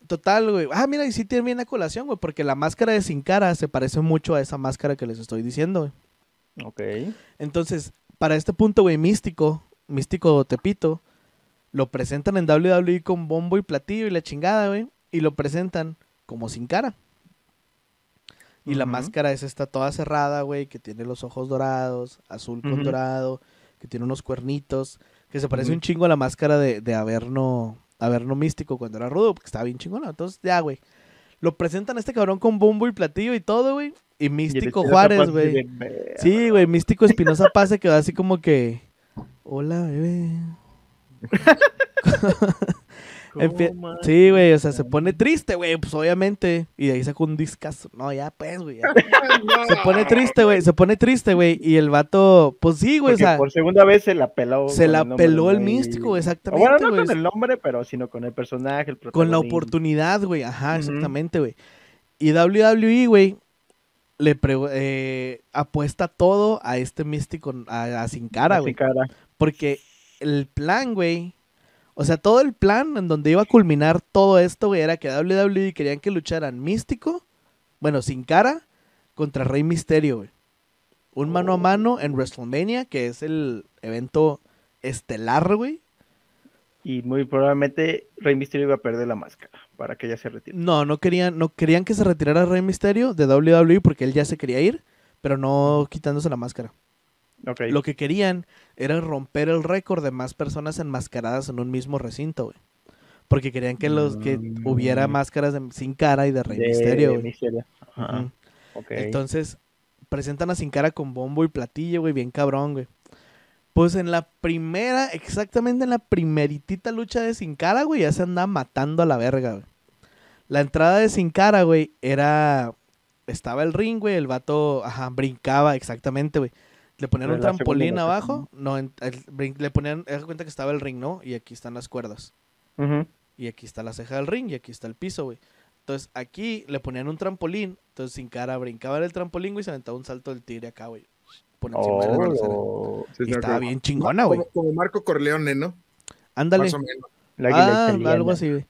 Total, güey. Ah, mira, y sí tiene bien la colación, güey. Porque la máscara de Sin Cara se parece mucho a esa máscara que les estoy diciendo, güey. Ok. Entonces, para este punto, güey, Místico, Místico Tepito, lo presentan en WWE con bombo y platillo y la chingada, güey. Y lo presentan como sin cara. Y la máscara es esta toda cerrada, güey, que tiene los ojos dorados, azul con dorado, que tiene unos cuernitos, que se parece un chingo a la máscara de, de Averno, Averno Místico cuando era rudo, porque estaba bien chingona. Entonces, ya, güey. Lo presentan a este cabrón con bombo y platillo y todo, güey. Y Místico Juárez, güey. dice, "Ve, Sí, güey, Místico Espinosa Paz se quedó así como que. Hola, bebé. Empie- ¿cómo Sí, güey, o sea, se pone triste, güey, pues obviamente. Y de ahí sacó un discazo. No, ya, pues, güey. Se pone triste, güey, se pone triste, güey. Y el vato, pues sí, güey, o sea, por segunda vez se la peló. se la el peló el místico, exactamente, Bueno, no güey. con el nombre, pero sino con el personaje, el Con la oportunidad, güey, ajá, exactamente, güey. Y WWE, güey, le pre- eh, apuesta todo a este místico, a, a Sin Cara, güey. cara. Porque el plan, güey. O sea, todo el plan en donde iba a culminar todo esto, güey, era que WWE querían que lucharan Místico, bueno, sin cara, contra Rey Misterio, güey. Un mano a mano en WrestleMania, que es el evento estelar, güey. Y muy probablemente Rey Mysterio iba a perder la máscara para que ella se retire. No, no querían, no querían que se retirara Rey Misterio de WWE porque él ya se quería ir, pero no quitándose la máscara. Lo que querían era romper el récord de más personas enmascaradas en un mismo recinto, güey. Porque querían que los que Mm. hubiera máscaras de- sin cara y de Rey de Misterio, güey. Misterio. Ajá. Entonces, presentan a Sin Cara con bombo y platillo, güey, bien cabrón, güey. Pues en la primera, exactamente en la primeritita lucha de Sin Cara, güey, ya se anda matando a la verga, güey. La entrada de Sin Cara, güey, era... Estaba el ring, güey, el vato, ajá, brincaba, exactamente, güey. Le ponían un trampolín abajo, no, en- el brin- le ponían, haz de cuenta que estaba el ring, ¿no? Y aquí están las cuerdas. Y aquí está la ceja del ring y aquí está el piso, güey. Entonces aquí le ponían un trampolín. Entonces sin cara brincaba en el trampolín, güey, y se aventaba un salto del tigre acá, güey. Por encima de la balacera. Oh, Sí, Y sí, estaba bien chingona, güey. Como, como Marco Corleone, ¿no? Ándale. Más o menos. la águila Ah, italiana. algo así, güey.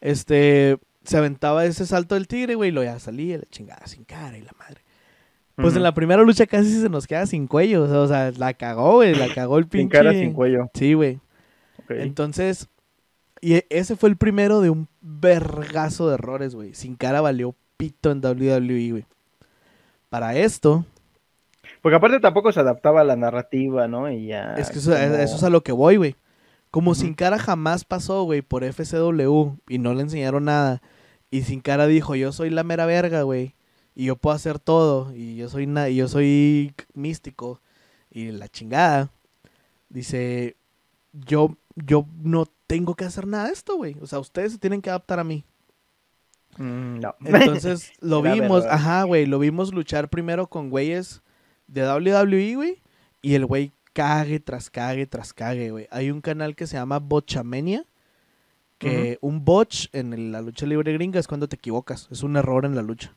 Este, se aventaba ese salto del tigre, güey, y lo ya salía la chingada sin cara y la madre. Pues en la primera lucha casi se nos queda sin cuello, o sea, la cagó, güey, la cagó el pinche. Sin cara, sin cuello. Sí, güey. Entonces, y e- ese fue el primero de un vergazo de errores, güey. Sin cara valió pito en WWE, güey. Para esto, Porque aparte tampoco se adaptaba a la narrativa, ¿no? Y ya. es que eso, como- eso es a lo que voy, güey. Como. Sin Cara jamás pasó, güey, por FCW y no le enseñaron nada. Y Sin Cara dijo, yo soy la mera verga, güey. Y yo puedo hacer todo. Y yo soy, na- y yo soy místico. Y la chingada. Dice, yo, yo no tengo que hacer nada de esto, güey. O sea, ustedes se tienen que adaptar a mí. Mm, no. Entonces lo vimos, ajá, güey, lo vimos luchar primero con güeyes de WWE, güey, y el güey cague tras cague tras cague, güey. Hay un canal que se llama Botchamania, que un botch en la lucha libre gringa es cuando te equivocas, es un error en la lucha.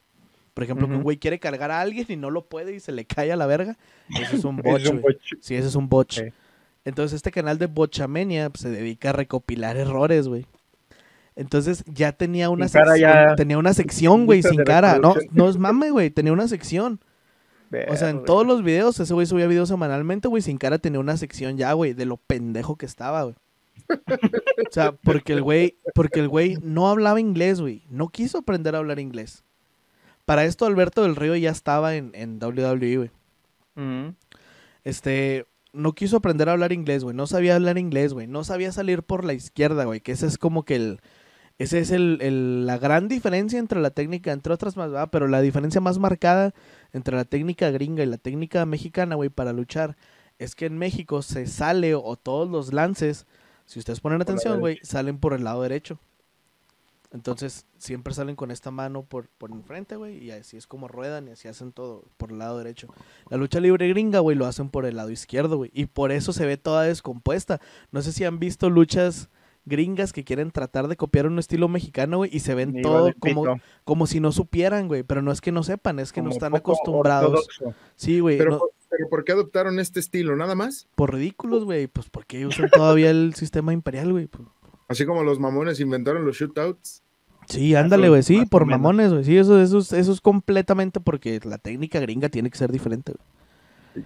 Por ejemplo, que un güey quiere cargar a alguien y no lo puede y se le cae a la verga, eso es un botch. Sí, ese es un botch. Entonces este canal de Botchamania pues, se dedica a recopilar errores, güey. Entonces ya tenía una Sin sección, ya- tenía una sección, güey, sin cara. No, no es mame, güey, tenía una sección. O sea, en todos los videos, ese güey subía videos semanalmente, güey, sin cara tenía una sección ya, güey, de lo pendejo que estaba, güey. O sea, porque el güey, porque el güey no hablaba inglés, güey. No quiso aprender a hablar inglés. Para esto Alberto del Río ya estaba en, en WWE, güey. Ujú. Este, no quiso aprender a hablar inglés, güey. No sabía hablar inglés, güey. No sabía salir por la izquierda, güey. Que ese es como que el... Ese es el, el- la gran diferencia entre la técnica, entre otras más, ¿verdad? Pero la diferencia más marcada entre la técnica gringa y la técnica mexicana, güey, para luchar, es que en México se sale o todos los lances, si ustedes ponen atención, güey, salen por el lado derecho. Entonces, siempre salen con esta mano por, por enfrente, güey, y así es como ruedan y así hacen todo por el lado derecho. La lucha libre gringa, güey, lo hacen por el lado izquierdo, güey. Y por eso se ve toda descompuesta. No sé si han visto luchas gringas que quieren tratar de copiar un estilo mexicano, güey, y se ven todo como, como si no supieran, güey. Pero no es que no sepan, es que no están acostumbrados. ortodoxo. Sí, güey, Pero, no- por- pero ¿por qué adoptaron este estilo? ¿Nada más? por ridículos, güey. Pues porque usan todavía el sistema imperial, güey. Pues, Así como los mamones inventaron los shootouts. Sí, ándale, güey, sí, por mamones, güey. Sí, eso, eso, es, eso es completamente porque la técnica gringa tiene que ser diferente, güey.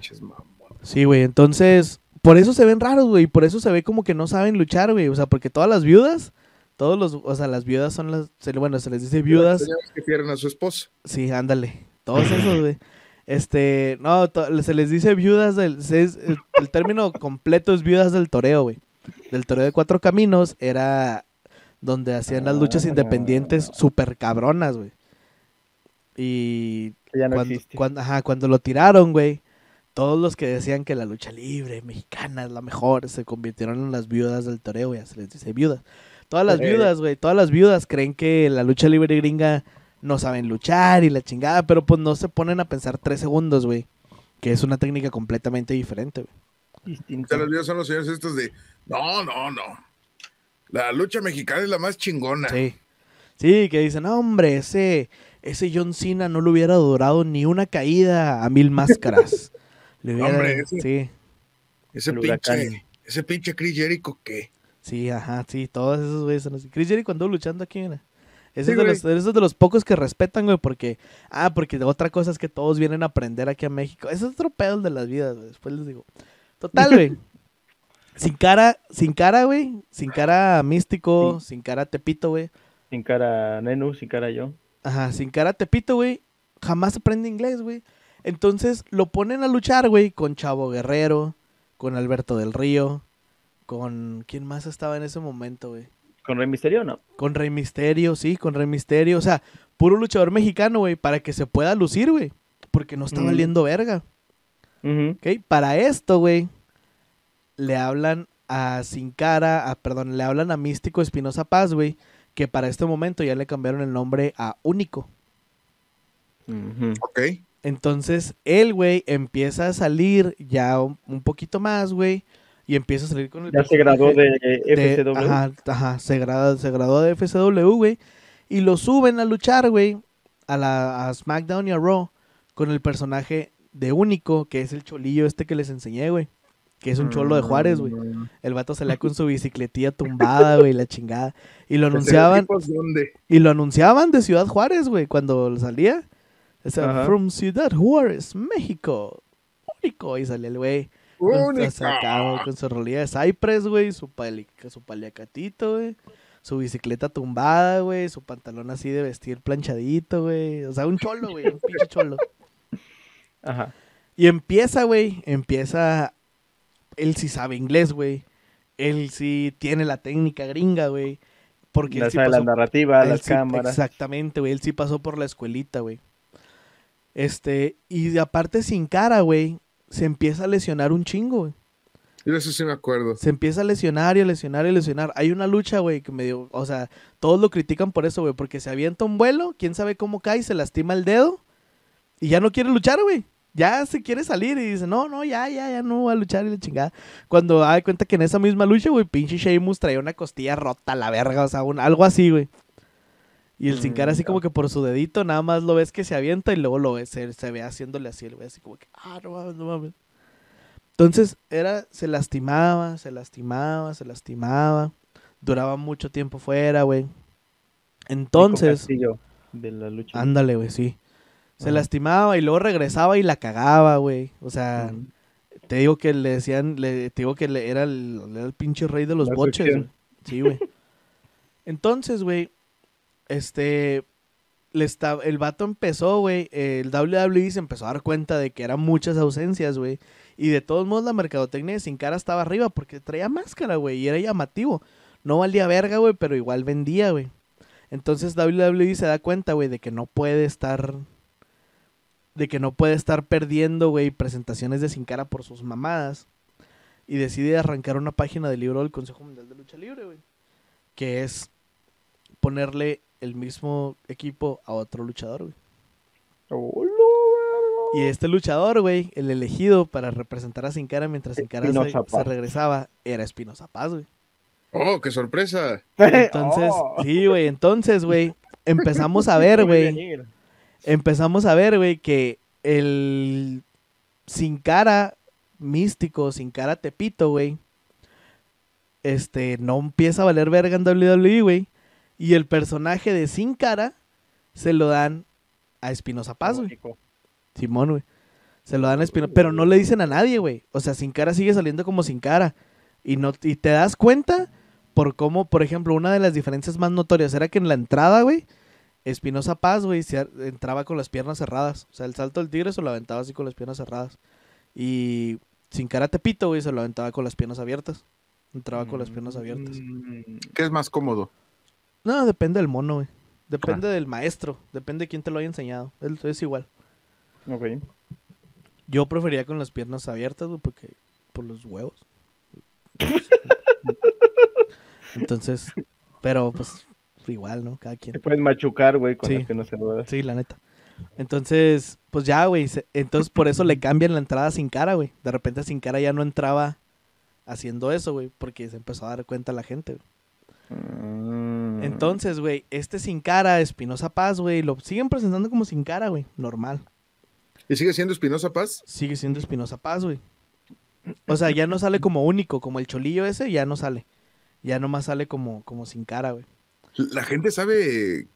Sí, güey, entonces, por eso se ven raros, güey, por eso se ve como que no saben luchar, güey, o sea, porque todas las viudas, todos los, o sea, las viudas son las, bueno, se les dice viudas, Señores que pierden a su esposo. sí, ándale, todos esos, güey. Este, no, se les dice viudas del, se es- el, el término completo es viudas del toreo, güey. Del toreo de cuatro caminos era donde hacían las luchas Ah. independientes súper cabronas, güey. Y Que ya no cuando, existe. cuando- ajá, cuando lo tiraron, güey, todos los que decían que la lucha libre mexicana es la mejor, se convirtieron en las viudas del toreo, ya se les dice viudas. Todas las Eh. viudas, güey, todas las viudas creen que la lucha libre gringa no saben luchar y la chingada, pero pues no se ponen a pensar tres segundos, güey, que es una técnica completamente diferente, güey. Los videos son los señores estos de, no, no, no. La lucha mexicana es la más chingona. Sí. Sí, que dicen, no, hombre, ese, ese John Cena no le hubiera durado ni una caída a mil máscaras. Le hubiera- Hombre, ese- Sí. Ese huracán. pinche, ese pinche Chris Jericho, ¿qué? Sí, ajá, sí, todos esos güeyes son así. Chris Jericho andó luchando aquí, mira. Ese Sí, es de los, ese es de los pocos que respetan, güey, porque... Ah, porque otra cosa es que todos vienen a aprender aquí a México. Ese es otro pedo de las vidas, güey. Después les digo. Total, güey. Sin cara, sin cara, güey. Sin cara místico, sin cara tepito, güey. Sin cara Nenu, sin cara yo. Ajá, sin cara tepito, güey. Jamás aprende inglés, güey. Entonces lo ponen a luchar, güey, con Chavo Guerrero, con Alberto del Río, con... ¿Quién más estaba en ese momento, güey? ¿Con Rey Misterio no? Con Rey Misterio, sí, con Rey Misterio. O sea, puro luchador mexicano, güey, para que se pueda lucir, güey. Porque no está Mm. valiendo verga. Ujú. ¿Ok? Para esto, güey, le hablan a Sin Cara, a, perdón, le hablan a Místico Espinosa Paz, güey, que para este momento ya le cambiaron el nombre a Único. Ok. Entonces, él, güey, empieza a salir ya un, un poquito más, güey, y empieza a salir con el Ya se graduó de de- FCW. Ajá, ajá, se, grada- se graduó de FCW, güey. Y lo suben a luchar, güey, a, la, a SmackDown y a Raw con el personaje de Único, que es el cholillo este que les enseñé, güey. Que es un cholo de Juárez, güey. Mm. El vato salía con su bicicletilla tumbada, güey, la chingada. Y lo ¿Estereotipos anunciaban, dónde? y lo anunciaban de Ciudad Juárez, güey, cuando salía. O sea, from Ciudad Juárez, México. Único. Y salía el güey. Con, Única. o sea, acá, güey, con su rolilla de Cypress, güey, su, pali- su paliacatito, güey, su bicicleta tumbada, güey, su pantalón así de vestir planchadito, güey. O sea, un cholo, güey, un pinche cholo. Ajá. Y empieza, güey, empieza. Él sí sabe inglés, güey. Él sí tiene la técnica gringa, güey. Porque él Ya sí sabe la pasó- narrativa, él las sí- cámaras. Exactamente, güey. Él sí pasó por la escuelita, güey. Este, y de aparte sin cara, güey, se empieza a lesionar un chingo, güey. Yo eso sí me acuerdo. Se empieza a lesionar y a lesionar y a lesionar. Hay una lucha, güey, que me dio, o sea, todos lo critican por eso, güey, porque se avienta un vuelo, quién sabe cómo cae, se lastima el dedo y ya no quiere luchar, güey. Ya se quiere salir y dice, no, no, ya, ya, ya no voy a luchar y la chingada. Cuando da cuenta que en esa misma lucha, güey, pinche Sheamus traía una costilla rota a la verga, o sea, un- algo así, güey. Y el Mm, Sin Cara así como que por su dedito nada más lo ves que se avienta y luego lo ves, se, se ve haciéndole así, el güey, así como que, ah, no mames, no mames. Entonces, era, se lastimaba, se lastimaba, se lastimaba. Duraba mucho tiempo fuera, güey. Entonces, de la lucha. ándale, güey, sí. Se lastimaba y luego regresaba y la cagaba, güey. O sea, te digo que le decían, le, te digo que le- era, el, era el pinche rey de los La boches. güey. Sí, güey. Entonces, güey, este, le está, el vato empezó, güey, el WWE se empezó a dar cuenta de que eran muchas ausencias, güey. Y de todos modos la mercadotecnia de Sin Cara estaba arriba porque traía máscara, güey, y era llamativo. No valía verga, güey, pero igual vendía, güey. Entonces WWE se da cuenta, güey, de que no puede estar de que no puede estar perdiendo, güey, presentaciones de Sin Cara por sus mamadas. Y decide arrancar una página del libro del Consejo Mundial de Lucha Libre, güey. Que es ponerle el mismo equipo a otro luchador, güey. Hola, Y este luchador, güey, el elegido para representar a Sin Cara mientras Sin Cara se, regresaba, era Espinoza Paz, güey. Oh, qué sorpresa. Entonces, Oh. sí, güey, entonces, güey, empezamos a ver, No güey. Empezamos a ver, güey, que el sin cara místico, sin cara tepito, güey, este, no empieza a valer verga en WWE, güey, y el personaje de sin cara se lo dan a Espinosa Paz, güey. Simón, güey. Se lo dan a Espinosa, pero no le dicen a nadie, güey. O sea, sin cara sigue saliendo como sin cara. Y no y te das cuenta por cómo, por ejemplo, una de las diferencias más notorias era que en la entrada, güey, Espinosa Paz, güey, se entraba con las piernas cerradas. O sea, el salto del tigre se lo aventaba así con las piernas cerradas. Y sin cara tepito, güey, se lo aventaba con las piernas abiertas. Entraba con las piernas abiertas. Mm, ¿Qué es más cómodo? No, depende del mono, güey. Depende del maestro. Depende de quién te lo haya enseñado. Es, es igual. Ok. Yo prefería con las piernas abiertas, güey, porque por los huevos. Entonces, pero pues igual, ¿no? Cada quien. Te puedes machucar, güey, con Sí. las que no se lo das. Sí, la neta. Entonces, pues ya, güey. se- Entonces, por eso le cambian la entrada sin cara, güey. De repente sin cara ya no entraba haciendo eso, güey, porque se empezó a dar cuenta la gente, güey. Mm. Entonces, güey, este sin cara, Espinosa Paz, güey, lo siguen presentando como sin cara, güey. Normal. ¿Y sigue siendo Espinosa Paz? Sigue siendo Espinosa Paz, güey. O sea, ya no sale como único, como el cholillo ese, ya no sale. Ya nomás sale como, como sin cara, güey. ¿La gente sabe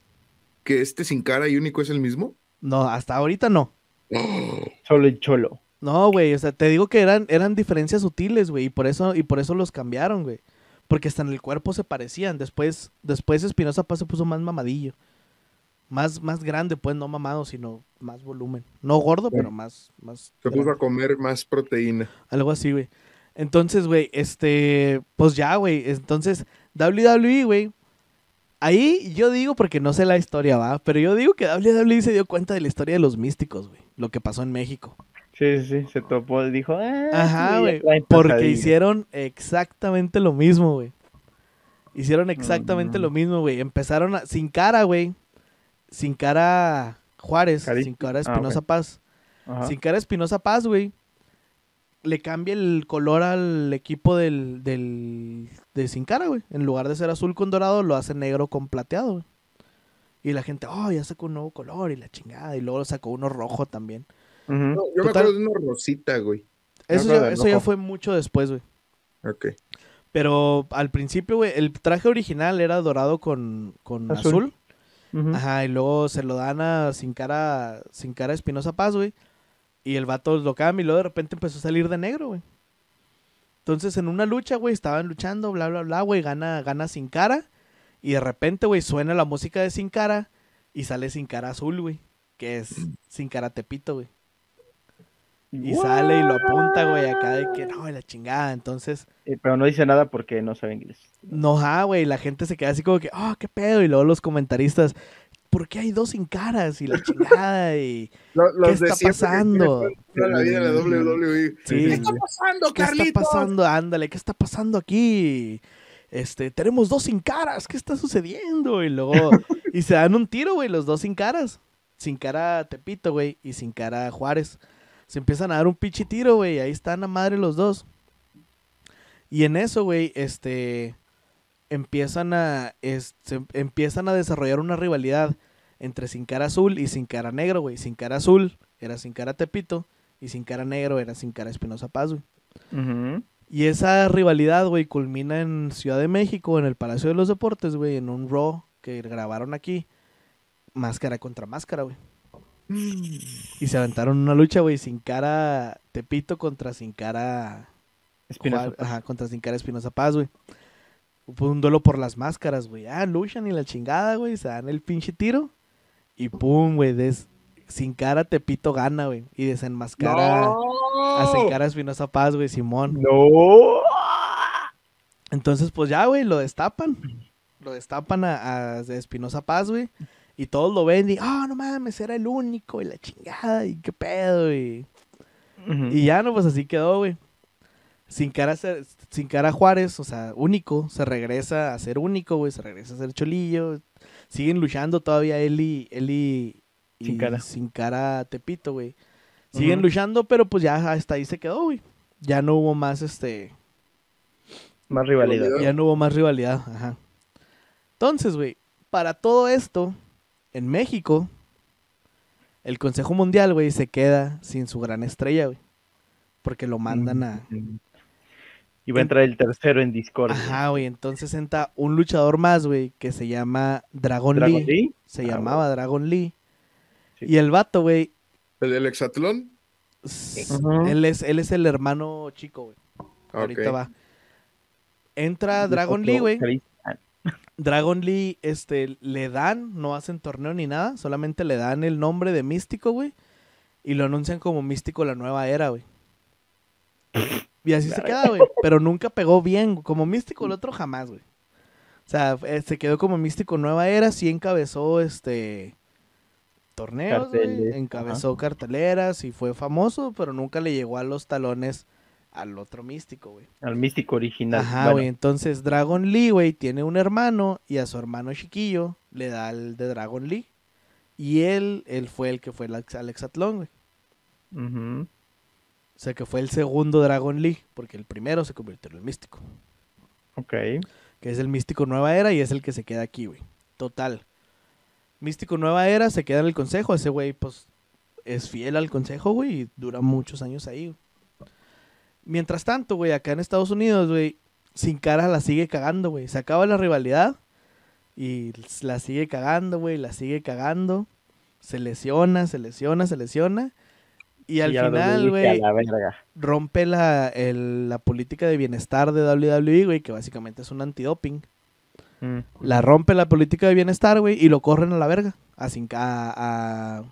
que este sin cara y único es el mismo? No, hasta ahorita no. Solo el cholo. No, güey, o sea, te digo que eran, eran diferencias sutiles, güey, y por eso, y por eso los cambiaron, güey. Porque hasta en el cuerpo se parecían. Después, después Espinosa Paz se puso más mamadillo. Más, más grande, pues, no mamado, sino más volumen. No gordo, pero más, más. Se puso grande. a comer más proteína. Algo así, güey. Entonces, güey, este, pues ya, güey. Entonces, WWE, güey. Ahí yo digo, porque no sé la historia, va, pero yo digo que WWE se dio cuenta de la historia de los místicos, güey. Lo que pasó en México. Sí, sí, sí, se topó, dijo, ah, Ajá, güey. Porque hicieron exactamente lo mismo, güey. Hicieron exactamente Ujú. lo mismo, güey. Empezaron a- sin cara, güey. Sin cara Juárez, Cari- sin cara Ah, Espinosa ok. Paz. Ajá. Sin cara Espinosa Paz, güey. Le cambia el color al equipo del, del de Sin Cara, güey. En lugar de ser azul con dorado, lo hace negro con plateado, güey. Y la gente, oh, ya sacó un nuevo color y la chingada. Y luego sacó uno rojo también. No, yo me Total. acuerdo de una rosita, güey. Eso, ya, eso ya fue mucho después, güey. Ok. Pero al principio, güey, el traje original era dorado con, con azul. Ajá, y luego se lo dan a sin cara, sin cara Espinosa Paz, güey. Y el vato lo cambia y luego de repente empezó a salir de negro, güey. Entonces en una lucha, güey, estaban luchando, bla, bla, bla, güey, gana, gana sin cara. Y de repente, güey, suena la música de sin cara y sale sin cara azul, güey. Que es sin cara tepito, güey. Y sale y lo apunta, güey, acá de que no, la chingada. Entonces, Eh, Pero no dice nada porque no sabe inglés. no, ah, güey, la gente se queda así como que, ah, qué pedo. Y luego los comentaristas, ¿por qué hay dos sin caras? Y la chingada, y los ¿Qué está que pasando? la vida WWE. Sí. ¿Qué está pasando, ¿qué está Carlitos? pasando? Ándale, ¿qué está pasando aquí? Este, tenemos dos sin caras, ¿qué está sucediendo? Y luego, y se dan un tiro, güey, los dos sin caras. Sin cara Tepito, güey, y sin cara Juárez. Se empiezan a dar un pinche tiro, güey, ahí están a madre los dos. Y en eso, güey, este, empiezan a, es- se- empiezan a desarrollar una rivalidad entre Sin Cara Azul y Sin Cara Negro, güey. Sin Cara Azul era Sin Cara Tepito y Sin Cara Negro era Sin Cara Espinosa Paz, güey. Y esa rivalidad, güey, culmina en Ciudad de México, en el Palacio de los Deportes, güey, en un Raw que grabaron aquí. Máscara contra máscara, güey. Y se aventaron una lucha, güey, sin cara Tepito contra sin cara Espinosa. Ajá, contra sin cara Espinosa Paz, güey. Un duelo por las máscaras, güey. Ah, luchan y la chingada, güey. Se dan el pinche tiro. Y pum, güey. des- Sin cara Tepito gana, güey. Y desenmascara a sin ¡No! cara Espinosa Paz, güey, Simón. No. Entonces, pues ya, güey, lo destapan. Lo destapan a, a Espinosa Paz, güey. Y todos lo ven y, ah, no mames, era el único y la chingada y qué pedo, y... Ujú. Y ya, no, pues así quedó, güey. Sin cara, sin cara Juárez, o sea, único, se regresa a ser único, güey, se regresa a ser cholillo. Siguen luchando todavía él y, él y, y Sin Cara. sin cara Tepito, güey. Siguen luchando, pero pues ya hasta ahí se quedó, güey. Ya no hubo más, este, Más rivalidad. ya no hubo más rivalidad, ajá. Entonces, güey, para todo esto, en México, el Consejo Mundial, güey, se queda sin su gran estrella, güey. Porque lo mandan a... Y va a entrar el tercero en Discord. Ajá, güey, entonces entra un luchador más, güey, que se llama Dragon, Dragon Lee. Lee. Se Ah, llamaba Dragon Lee. Sí. Y el vato, güey, ¿El del hexatlón? él, es, él es el hermano chico, güey. Ahorita va. Entra Dragon Lee, güey. Dragon Lee, este, le dan, no hacen torneo ni nada, solamente le dan el nombre de Místico, güey, y lo anuncian como Místico la nueva era, güey. Y así se queda, güey, pero nunca pegó bien, como Místico el otro jamás, güey. O sea, eh, se quedó como Místico nueva era, sí encabezó, este, torneos, güey, encabezó carteleras y fue famoso, pero nunca le llegó a los talones al otro Místico, güey. Al místico original. Ajá, Bueno, güey. Entonces Dragon Lee, güey, tiene un hermano y a su hermano chiquillo le da el de Dragon Lee. Y él, él fue el que fue al ex- al hexatlón, güey. ujú. O sea, que fue el segundo Dragon Lee, porque el primero se convirtió en el místico. Ok. Que es el místico nueva era y es el que se queda aquí, güey. Total. Místico nueva era se queda en el consejo. Ese güey, pues, es fiel al consejo, güey, y dura muchos años ahí. güey. Mientras tanto, güey, acá en Estados Unidos, güey, sin cara la sigue cagando, güey. Se acaba la rivalidad y la sigue cagando, güey, la sigue cagando. Se lesiona, se lesiona, se lesiona. Y al Y a final, güey, a rompe la, el- la política de bienestar de WWE, güey, que básicamente es un antidoping. Mm. La rompe la política de bienestar, güey, y lo corren a la verga. A, a, a,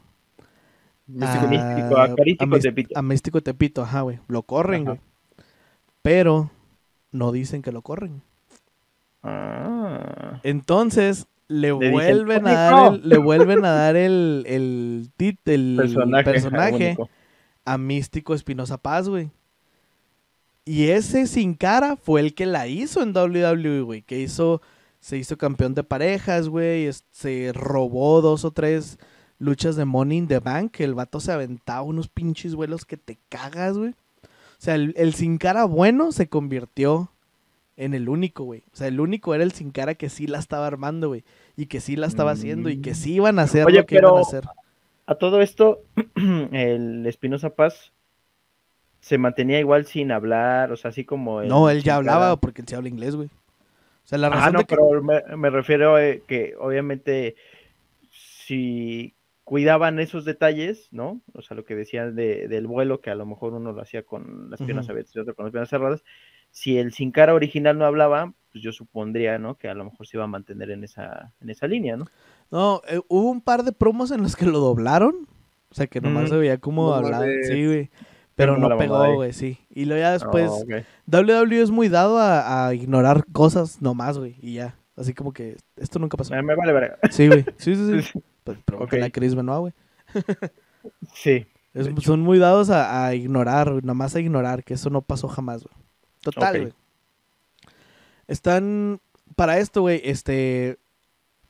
Místico. a- Místico, a Carístico Tepito. a Místico Tepito, ajá, güey. Lo corren, güey. Pero no dicen que lo corren. Ah. Entonces le, dicen, vuelven a dar el, le vuelven a dar el, el, el Personaje. A Místico Espinosa Paz, güey. Y ese sin cara fue el que la hizo en WWE, güey. Que hizo, se hizo campeón de parejas, güey. Se robó dos o tres luchas de Money in the Bank. Que el vato se aventaba unos pinches vuelos que te cagas, güey. O sea, el, el sin cara bueno se convirtió en el único, güey. O sea, el único era el sin cara que sí la estaba armando, güey. Y que sí la estaba haciendo y que sí iban a hacer Oye, lo que iban a hacer. A todo esto, el Espinosa Paz se mantenía igual sin hablar, o sea, así como... el No, él ya hablaba porque él sí habla inglés, güey. O sea, la Ah, razón no, de que... pero me, me refiero a que obviamente si cuidaban esos detalles, ¿no? O sea, lo que decían de, del vuelo, que a lo mejor uno lo hacía con las piernas abiertas y otro con las piernas cerradas, si el sin cara original no hablaba, pues yo supondría, ¿no? Que a lo mejor se iba a mantener en esa, en esa línea, ¿no? No, eh, hubo un par de promos en los que lo doblaron. O sea, que nomás Mm. se veía cómo No hablaba. mames. Sí, güey. Pero como no la pegó, güey, sí. Y luego ya después... Ah, ok. WWE es muy dado a, a ignorar cosas nomás, güey. Y ya. Así como que esto nunca pasó. Me, me vale verga. Sí, güey. Sí, sí, sí. Pues pregúntale Ok. a Chris Benoit, güey. Sí. Es- De son muy dados a, a ignorar, güey, nada más a ignorar, que eso no pasó jamás, güey. Total, güey. Están, para esto, güey, este,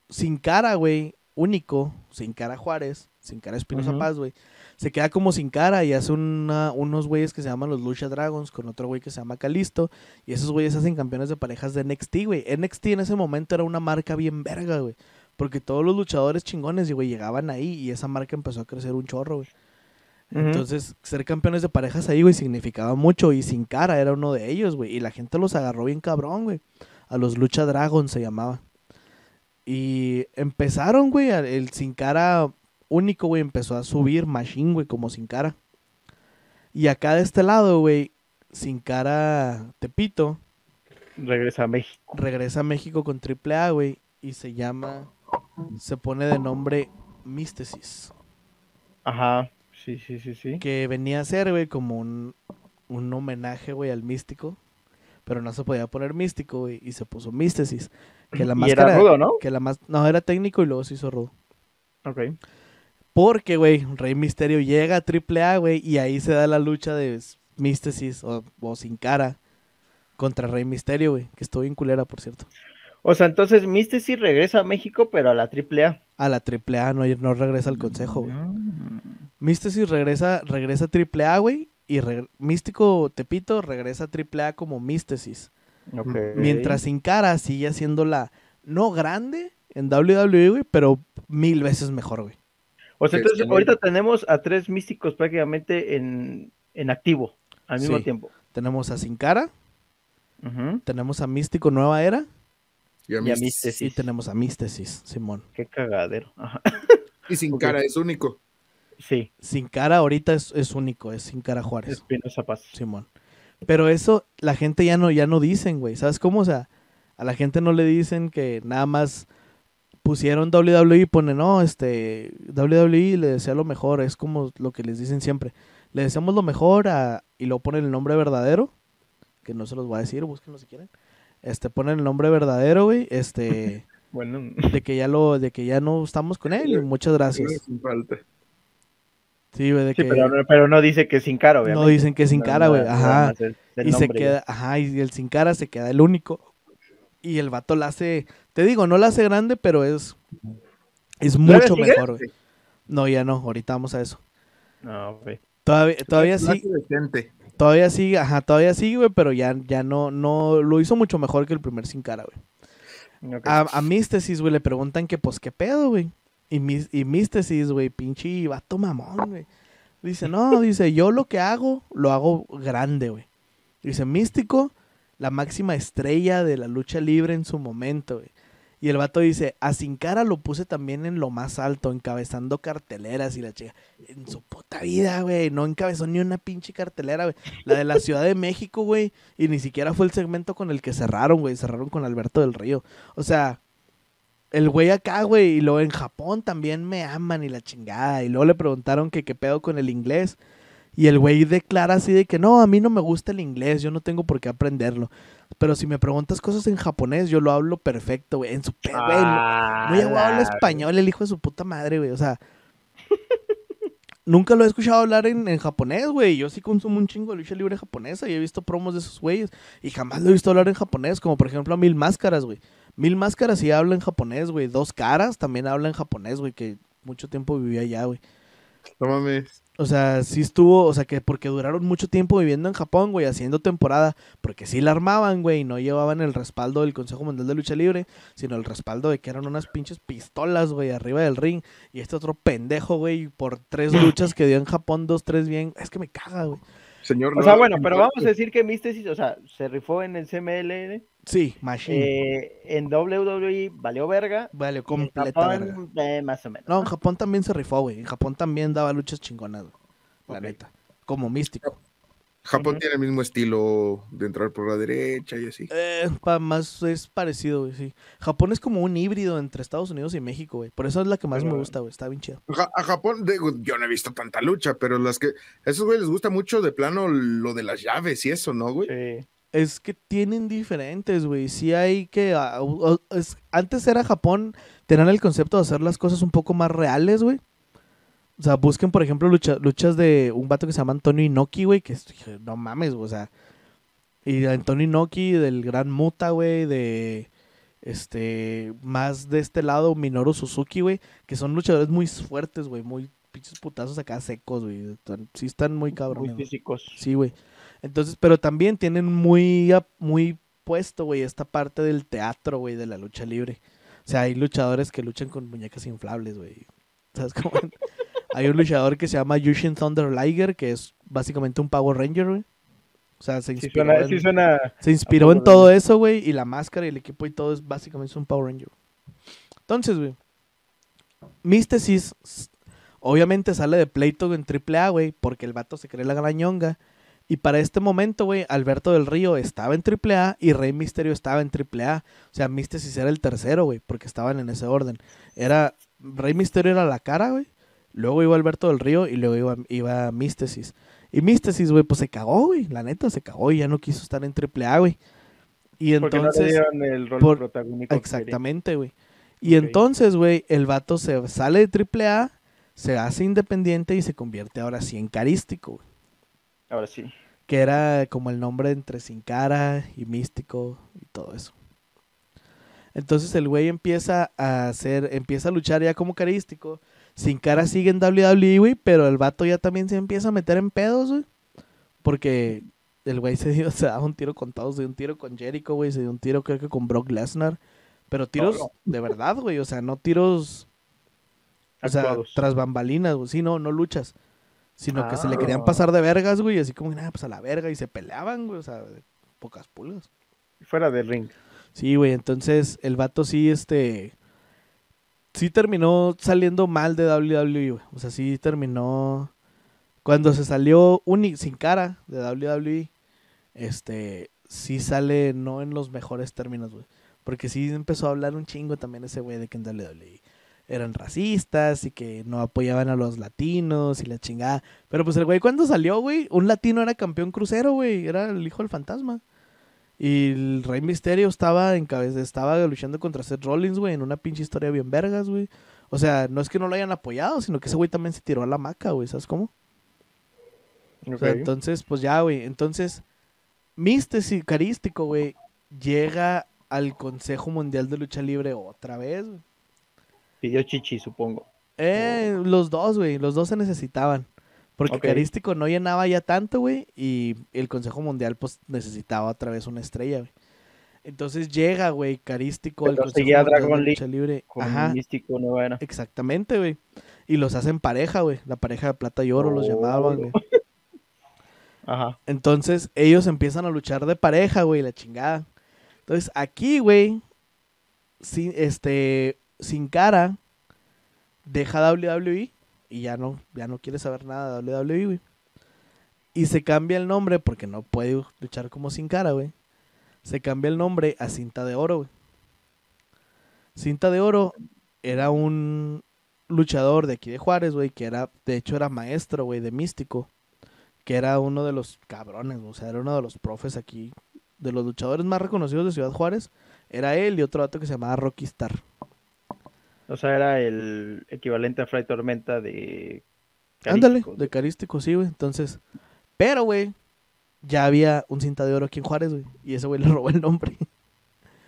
sin cara, güey, único, sin cara Juárez, sin cara Espinosa. Paz, güey. Se queda como sin cara y hace una- unos güeyes que se llaman los Lucha Dragons con otro güey que se llama Calisto. Y esos güeyes hacen campeones de parejas de NXT, güey. NXT en ese momento era una marca bien verga, güey. Porque todos los luchadores chingones, güey, llegaban ahí y esa marca empezó a crecer un chorro, güey. Entonces, ser campeones de parejas ahí, güey, significaba mucho. Y sin cara era uno de ellos, güey. Y la gente los agarró bien cabrón, güey. A los Lucha Dragons se llamaba. Y empezaron, güey, a- el sin cara único, güey, empezó a subir Machine, güey, como sin cara. Y acá de este lado, güey, sin cara Tepito, Regresa a México. regresa a México con AAA, güey. Y se llama, se pone de nombre Místesis. Ajá. Sí, sí, sí, sí. que venía a ser, güey, como un, un homenaje, güey, al místico. Pero no se podía poner místico, güey, y se puso místesis. Que la Y máscara. era rudo, ¿no? Que la más, no, era técnico y luego se hizo rudo. Ok. Porque, güey, Rey Misterio llega a AAA, güey, y ahí se da la lucha de místesis o, o sin cara contra Rey Misterio, güey, que estuvo bien culera, por cierto. O sea, entonces Místesis regresa a México, pero a la AAA. A la AAA no, no regresa al consejo, güey. Mm. Místesis regresa, regresa a AAA, güey, y re- Místico Tepito regresa a AAA como Místesis. Mientras Sin Cara sigue siendo la no grande en WWE, güey, pero mil veces mejor, güey. O sea, entonces ahorita tenemos a tres místicos prácticamente en, en activo al mismo Sí. tiempo. Tenemos a Sin Cara, tenemos a Místico Nueva Era Y, a Y a mí- Místesis. y tenemos a Místesis, Simón. Qué cagadero. Ajá. y sin cara, es único. Sí, Sin Cara ahorita es, es único, es Sin Cara Juárez, Espinosa Paz. Simón. Pero eso la gente ya no, ya no dicen, güey. ¿Sabes cómo? O sea, a la gente no le dicen que nada más pusieron WWE y ponen, no, este, WWE le desea lo mejor, es como lo que les dicen siempre. Le deseamos lo mejor a- y luego ponen el nombre verdadero, que no se los voy a decir, búsquenlo si quieren. Este, ponen el nombre verdadero, güey, este, Bueno, de que ya lo, de que ya no estamos con él, y muchas gracias. Sin falta. Sí, güey, de sí, que pero, no- pero no dice que es sin cara, obviamente. no dicen que es sin cara, güey, ajá. el- y se queda, ajá, y el sin cara se queda el único. Y el vato la hace, te digo, no la hace grande, pero es es ¿Todavía mucho mejor, güey. No, ya no, ahorita vamos a eso. No, güey. Todavía, todavía sí, todavía sigue, ajá, todavía sigue, güey, pero ya, ya no, no, lo hizo mucho mejor que el primer sin cara, güey. Ok. A, a Místesis, güey, le preguntan que, pues, ¿qué pedo, güey? Y, Mis- y Místesis, güey, pinche vato mamón, güey. Dice, no, dice, yo lo que hago, lo hago grande, güey. Dice, Místico, la máxima estrella de la lucha libre en su momento, güey. Y el vato dice, a Sin Cara lo puse también en lo más alto, encabezando carteleras y la chica. En su puta vida, güey. No encabezó ni una pinche cartelera, güey. La de la Ciudad de México, güey. Y ni siquiera fue el segmento con el que cerraron, güey. Cerraron con Alberto del Río. O sea, el güey acá, güey. Y luego en Japón también me aman y la chingada. Y luego le preguntaron que qué pedo con el inglés. Y el güey declara así de que no, a mí no me gusta el inglés, yo no tengo por qué aprenderlo. Pero si me preguntas cosas en japonés, yo lo hablo perfecto, güey. En su pedo, güey. No Ah, llegó a hablar la- español el hijo de su puta madre, güey. O sea, nunca lo he escuchado hablar en, en japonés, güey. Yo sí consumo un chingo de lucha libre japonesa y he visto promos de esos güeyes. Y jamás lo he visto hablar en japonés, como por ejemplo a Mil Máscaras, güey. Mil Máscaras sí habla en japonés, güey. Dos Caras también habla en japonés, güey, que mucho tiempo vivía allá, güey. No mames. O sea, sí estuvo, o sea, que porque duraron mucho tiempo viviendo en Japón, güey, haciendo temporada, porque sí la armaban, güey, y no llevaban el respaldo del Consejo Mundial de Lucha Libre, sino el respaldo de que eran unas pinches pistolas, güey, arriba del ring, y este otro pendejo, güey, por tres luchas que dio en Japón, dos, tres bien, es que me caga, güey. Señor. O no sea, bueno, pero vamos a decir que Místesis, o sea, se rifó en el CMLN. Sí, Machine, eh, en WWE valió verga. vale, y en completa verga. Japón, eh, más o menos. No, en Japón también se rifó, güey, en Japón también daba luchas chingonas, güey, la neta, como místico. Japón tiene el mismo estilo de entrar por la derecha y así. Eh, pa- más es parecido, güey, sí. Japón es como un híbrido entre Estados Unidos y México, güey. Por eso es la que más me gusta, güey. Está bien chido. Ja- a Japón, digo, yo no he visto tanta lucha, pero las que. A esos güeyes les gusta mucho de plano lo de las llaves y eso, ¿no, güey? Sí. Es que tienen diferentes, güey. Sí hay que... ah, es- antes era Japón, tenían el concepto de hacer las cosas un poco más reales, güey. O sea, busquen, por ejemplo, lucha- luchas de un vato que se llama Antonio Inoki, güey, que no mames, güey, o sea... Y de Antonio Inoki, del Gran Muta, güey, de... Este... Más de este lado, Minoru Suzuki, güey, que son luchadores muy fuertes, güey, muy pinches putazos acá secos, güey. Sí están muy cabrones. Muy físicos. Sí, güey. Entonces, pero también tienen muy, muy puesto, güey, esta parte del teatro, güey, de la lucha libre. O sea, hay luchadores que luchan con muñecas inflables, güey. ¿Sabes cómo? hay un luchador que se llama Yushin Thunder Liger, que es básicamente un Power Ranger, güey. O sea, se Sí inspiró, suena, en, sí suena se inspiró en todo eso, güey, y la máscara y el equipo y todo es básicamente un Power Ranger. Entonces, güey, Místesis obviamente sale de pleito en AAA, güey, porque el vato se cree la gran ñonga. Y para este momento, güey, Alberto del Río estaba en AAA y Rey Misterio estaba en AAA. O sea, Místesis era el tercero, güey, porque estaban en ese orden. Era, Rey Misterio era la cara, güey. Luego iba Alberto del Río y luego iba, iba Místesis. Y Místesis, güey, pues se cagó, güey. La neta, se cagó y ya no quiso estar en AAA, güey. Y porque no le entonces... el rol por- protagónico. Exactamente, güey. Y entonces, güey, el vato se sale de AAA, se hace independiente y se convierte ahora sí en carístico, güey. Ahora sí. Que era como el nombre entre Sin Cara y Místico y todo eso. Entonces el güey empieza a hacer, empieza a luchar ya como carístico. Sin Cara sigue en WWE, güey, pero el vato ya también se empieza a meter en pedos, güey. Porque el güey se dio, se daba un tiro con todos, se dio un tiro con Jericho, güey, se dio un tiro creo que con Brock Lesnar. Pero tiros de verdad, güey, o sea, no tiros, o sea, Actuados. tras bambalinas, güey, sí, no, no luchas. Sino que se le Ah. querían pasar de vergas, güey, así como, nada, pues a la verga, y se peleaban, güey, o sea, de pocas pulgas. Fuera del ring. Sí, güey, entonces el vato sí, este, sí terminó saliendo mal de WWE, güey. O sea, sí terminó, cuando se salió uni- sin cara de WWE, este, sí sale no en los mejores términos, güey. Porque sí empezó a hablar un chingo también ese güey de que en WWE eran racistas y que no apoyaban a los latinos y la chingada. Pero pues el güey cuando salió, güey, un latino era campeón crucero, güey, era el hijo del fantasma. Y el Rey Misterio estaba en cabeza, estaba luchando contra Seth Rollins, güey, en una pinche historia bien vergas, güey. O sea, no es que no lo hayan apoyado, sino que ese güey también se tiró a la maca, güey, ¿sabes cómo? O sea, entonces, pues ya, güey. Entonces, Místesis Carístico, güey, llega al Consejo Mundial de Lucha Libre otra vez, güey. Pidió chichi, supongo. Eh, los dos, güey, los dos se necesitaban. Porque. Carístico no llenaba ya tanto, güey, y el Consejo Mundial, pues, necesitaba otra vez una estrella, güey. Entonces llega, güey, Carístico al Pero Consejo seguía Mundial Dragon League Lucha Libre. Con Ajá, místico nueva era. exactamente, güey. Y los hacen pareja, güey. La pareja de plata y oro los Oh. llamaban, güey. Ajá. Entonces ellos empiezan a luchar de pareja, güey, la chingada. Entonces aquí, güey, sin, este, sin cara, deja WWE y ya no, ya no quiere saber nada de WWE, güey. Y se cambia el nombre porque no puede luchar como sin cara, güey. Se cambia el nombre a Cinta de Oro, güey. Cinta de Oro era un luchador de aquí de Juárez, güey, que era, de hecho era maestro, güey, de místico que era uno de los cabrones, o sea, era uno de los profes aquí, de los luchadores más reconocidos de Ciudad Juárez, era él y otro dato que se llamaba Rocky Star. O sea, era el equivalente a Fray Tormenta de. Ándale, de carístico, sí, güey, entonces, pero, güey, ya había un cinta de oro aquí en Juárez, güey, y ese güey le robó el nombre.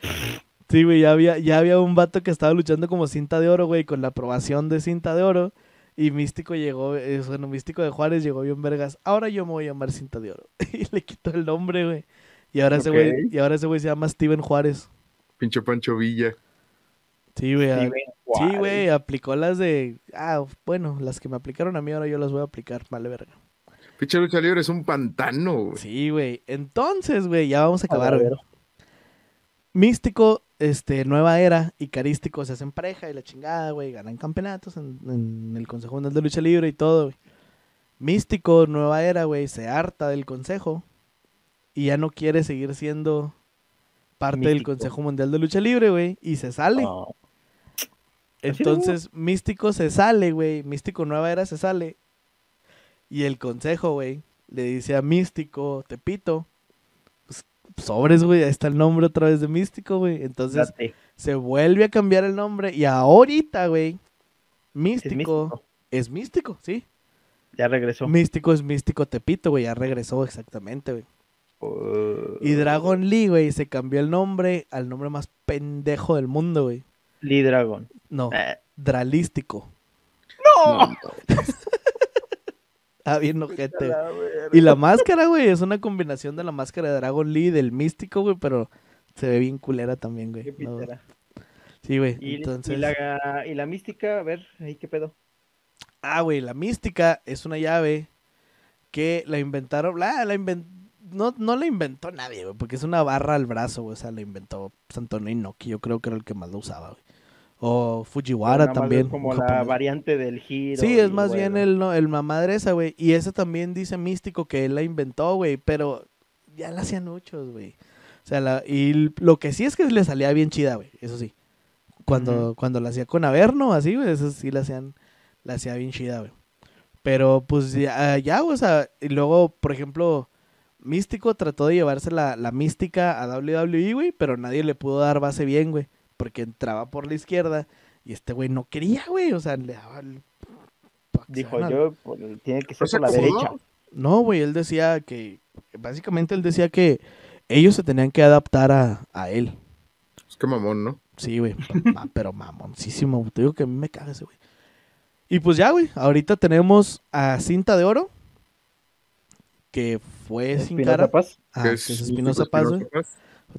Sí, güey, ya había, ya había un vato que estaba luchando como cinta de oro, güey, con la aprobación de cinta de oro. Y Místico llegó, eh, bueno, Místico de Juárez llegó bien vergas. Ahora yo me voy a llamar cinta de oro. y le quitó el nombre, güey. Y ahora ese Ok. güey, y ahora ese güey se llama Steven Juárez. Pinche Pancho Villa. Sí, güey. Sí, güey, aplicó las de. Ah, bueno, las que me aplicaron a mí ahora yo las voy a aplicar, vale verga. Pinche lucha libre es un pantano, güey. Sí, güey. Entonces, güey, ya vamos a acabar, güey. Místico, este, Nueva Era y Carístico se hacen pareja y la chingada, güey, ganan campeonatos en, en el Consejo Mundial de Lucha Libre y todo, güey. Místico, Nueva Era, güey, se harta del Consejo y ya no quiere seguir siendo parte del. Consejo Mundial de Lucha Libre, güey, y se sale. Ah, Entonces, Místico se sale, güey. Místico Nueva Era se sale. Y el consejo, güey, le dice a Místico, Tepito, pues sobres, güey, ahí está el nombre otra vez de Místico, güey. Entonces Date. se vuelve a cambiar el nombre y ahorita, güey, Místico místico. es Místico, sí. Ya regresó. Místico es Místico Tepito, güey, ya regresó exactamente, güey. Uh, Y Dragon Lee, güey, se cambió el nombre al nombre más pendejo del mundo, güey. Lee Dragon. No, Eh, Dralístico. No, Ah, bien ojete. la. Y la máscara, güey, es una combinación de la máscara de Dragon Lee y del Místico, güey, pero se ve bien culera también, güey. Qué No, pitera. Sí, güey. Y, Entonces, y la, y la mística, a ver, ahí qué pedo. ah, güey, la mística es una llave que la inventaron, la, la inven- no, no la inventó nadie, güey, porque es una barra al brazo, güey, o sea, la inventó Antonio Inoki, yo creo que era el que más lo usaba, güey. O Fujiwara también. es como la japonés. variante del giro. Sí, es más bien el, no, el mamadre esa, güey. Y ese también dice místico que él la inventó, güey. Pero ya la hacían muchos, güey. O sea, la, y lo que sí es que le salía bien chida, güey. Eso sí. Cuando, cuando la hacía con Averno, así, güey. Eso sí la hacían, la hacía bien chida, güey. Pero pues ya, ya, güey, o sea, y luego, por ejemplo, Místico trató de llevarse la, la mística a WWE, güey, pero nadie le pudo dar base bien, güey. Porque entraba por la izquierda y este güey no quería, güey. O sea, le daba el... Dijo yo, pues, tiene que ser ¿No se por la derecha. No, güey, él decía que... Básicamente él decía que ellos se tenían que adaptar a, a él. Es que mamón, ¿no? Sí, güey. pero mamoncísimo. Te digo que a mí me caga ese güey. Y pues ya, güey. Ahorita tenemos a Cinta de Oro. Que fue sin cara. Paz. Ah, Que es Espinosa Paz, güey.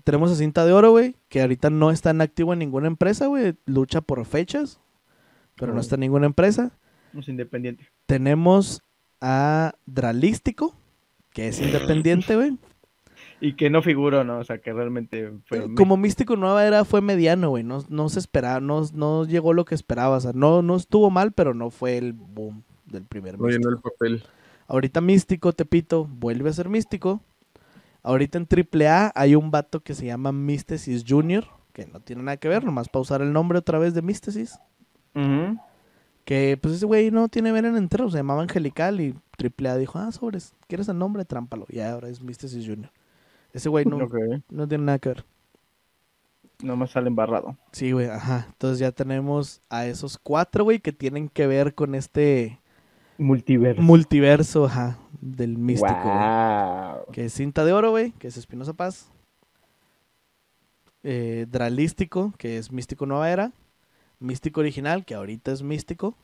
Tenemos a Cinta de Oro, güey, que ahorita no está en activo en ninguna empresa, güey. Lucha por fechas, pero no está en ninguna empresa. Es independiente. Tenemos a Dralístico, que es independiente, güey. Y que no figuró, ¿no? O sea, que realmente fue. Como Místico Nueva Era fue mediano, güey. No, no se esperaba, no, no llegó lo que esperaba. O sea, no, no estuvo mal, pero no fue el boom del primer No llenó el papel. Ahorita Místico, Tepito, vuelve a ser Místico. Ahorita en AAA hay un vato que se llama Místesis Junior, que no tiene nada que ver, nomás para usar el nombre otra vez de Místesis. Que pues ese güey no tiene ver en entero, se llamaba Angelical y AAA dijo, ah, sobres, ¿quieres el nombre? Trámpalo. Y ahora es Místesis Junior. Ese güey no, no tiene nada que ver. Nomás sale embarrado. Sí, güey, ajá. Entonces ya tenemos a esos cuatro, güey, que tienen que ver con este Multiverso. multiverso, ajá, del místico. Wow. Que es Cinta de Oro, güey, que es Espinosa Paz. Eh, Dralístico, que es Místico Nueva Era. Místico Original, que ahorita es Místico.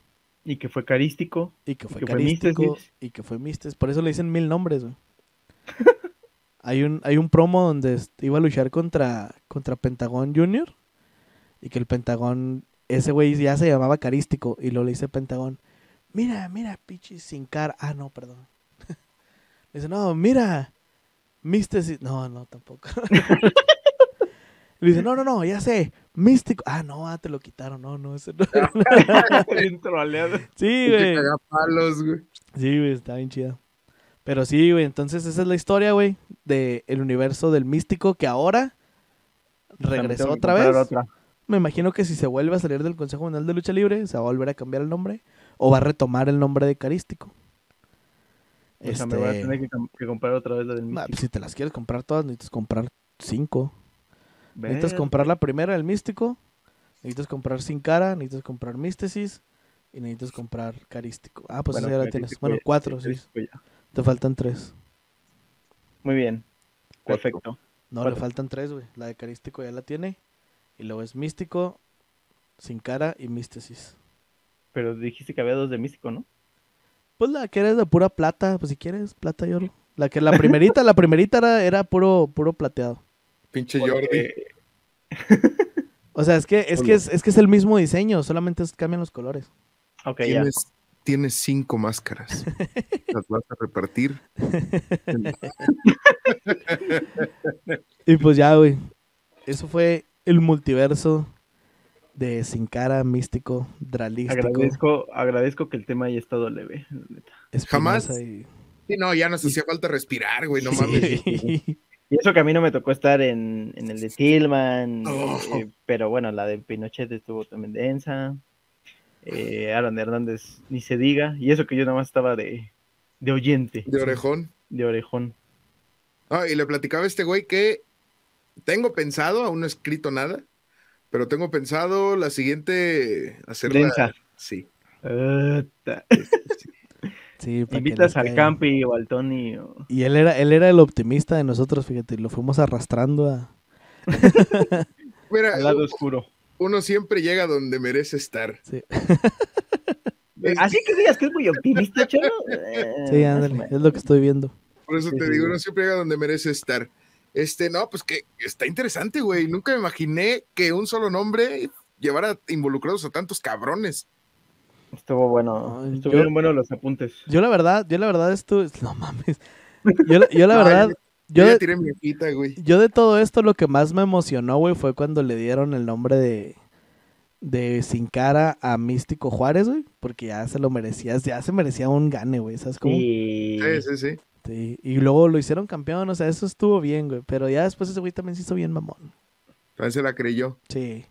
Y que fue carístico. Y que fue que fue Carístico. Místesis. y que fue Místesis. Por eso le dicen mil nombres, güey. hay, un, hay un promo donde iba a luchar contra, contra Pentagón Junior. Y que el Pentagón, ese güey ya se llamaba Carístico. Y luego le dice Pentagón, mira, mira, pichis sin cara. Ah, no, perdón. le dice, no, mira, Místesis. No, no, tampoco. le dice, no, no, no, ya sé, Místico. Ah, no, ah, te lo quitaron. No, no, ese no. Bien troleado. sí, güey. palos, güey. Sí, güey, está bien chida. Pero sí, güey, entonces esa es la historia, güey, del universo del místico que ahora regresó otra vez. otra. Me imagino que si se vuelve a salir del Consejo Mundial de Lucha Libre, se va a volver a cambiar el nombre o va a retomar el nombre de Carístico. O sea, me voy a tener que, com- que comprar otra vez la del nah, místico. pues, si te las quieres comprar todas, necesitas comprar cinco. Necesitas comprar la primera, el místico. Necesitas comprar Sin Cara, necesitas comprar Místesis y necesitas comprar Carístico. Ah, pues Bueno, ya la tienes. Bueno, cuatro, sí. Te faltan tres. Muy bien. Perfecto. No, Cuatro. le faltan tres, güey. La de Carístico ya la tiene. Y luego es Místico, Sin Cara y Místesis. Pero dijiste que había dos de místico, ¿no? Pues la que eres de pura plata, pues si quieres, plata y oro. La que la primerita, la primerita era, era puro, puro plateado. Pinche Jordi. O sea, es que, es que es, es que es el mismo diseño, solamente es- cambian los colores. Ok, ya. Tienes cinco máscaras. Las vas a repartir. Y pues ya, güey. Eso fue el multiverso de Sin Cara, Místico, Dralístico. Agradezco, agradezco que el tema haya estado leve. la neta. Jamás. y- Sí, no, ya nos hacía falta respirar, güey, no Sí. mames. Y eso que a mí no me tocó estar en, en el de Tillman, Oh. eh, pero bueno, la de Pinochet estuvo también densa. Eh, Aaron Hernández ni se diga, y eso que yo nada más estaba de, de oyente, De orejón. de orejón. Ah, y le platicaba a este güey que tengo pensado, aún no he escrito nada, pero tengo pensado la siguiente hacerla. Densa. Sí. Puta. Sí, Invitas al. Campi o al Tony. o- Y él era, él era el optimista de nosotros, fíjate, y lo fuimos arrastrando a... Mira, al lado oscuro. uno siempre llega donde merece estar. Sí, Así que digas que es muy optimista, Cholo. Eh, sí, o ándale, es lo que estoy viendo. Por eso Sí, te sí, digo, uno siempre llega donde merece estar. Este, no, pues que está interesante, güey. Nunca me imaginé que un solo nombre llevara involucrados a tantos cabrones. Estuvo bueno. Ay, Estuvieron yo- buenos los apuntes. Yo la verdad, yo la verdad esto, no mames. Yo, la- yo la verdad, Yo yo ya de, tiré mi hojita, güey. yo de todo esto lo que más me emocionó, güey, fue cuando le dieron el nombre de de Sin Cara a Místico Juárez, güey, porque ya se lo merecía, ya se merecía un gane, güey, ¿sabes cómo? Sí, sí, sí. Sí, Y luego lo hicieron campeón, o sea, eso estuvo bien, güey, pero ya después ese güey también se hizo bien mamón. También se la creyó. Sí.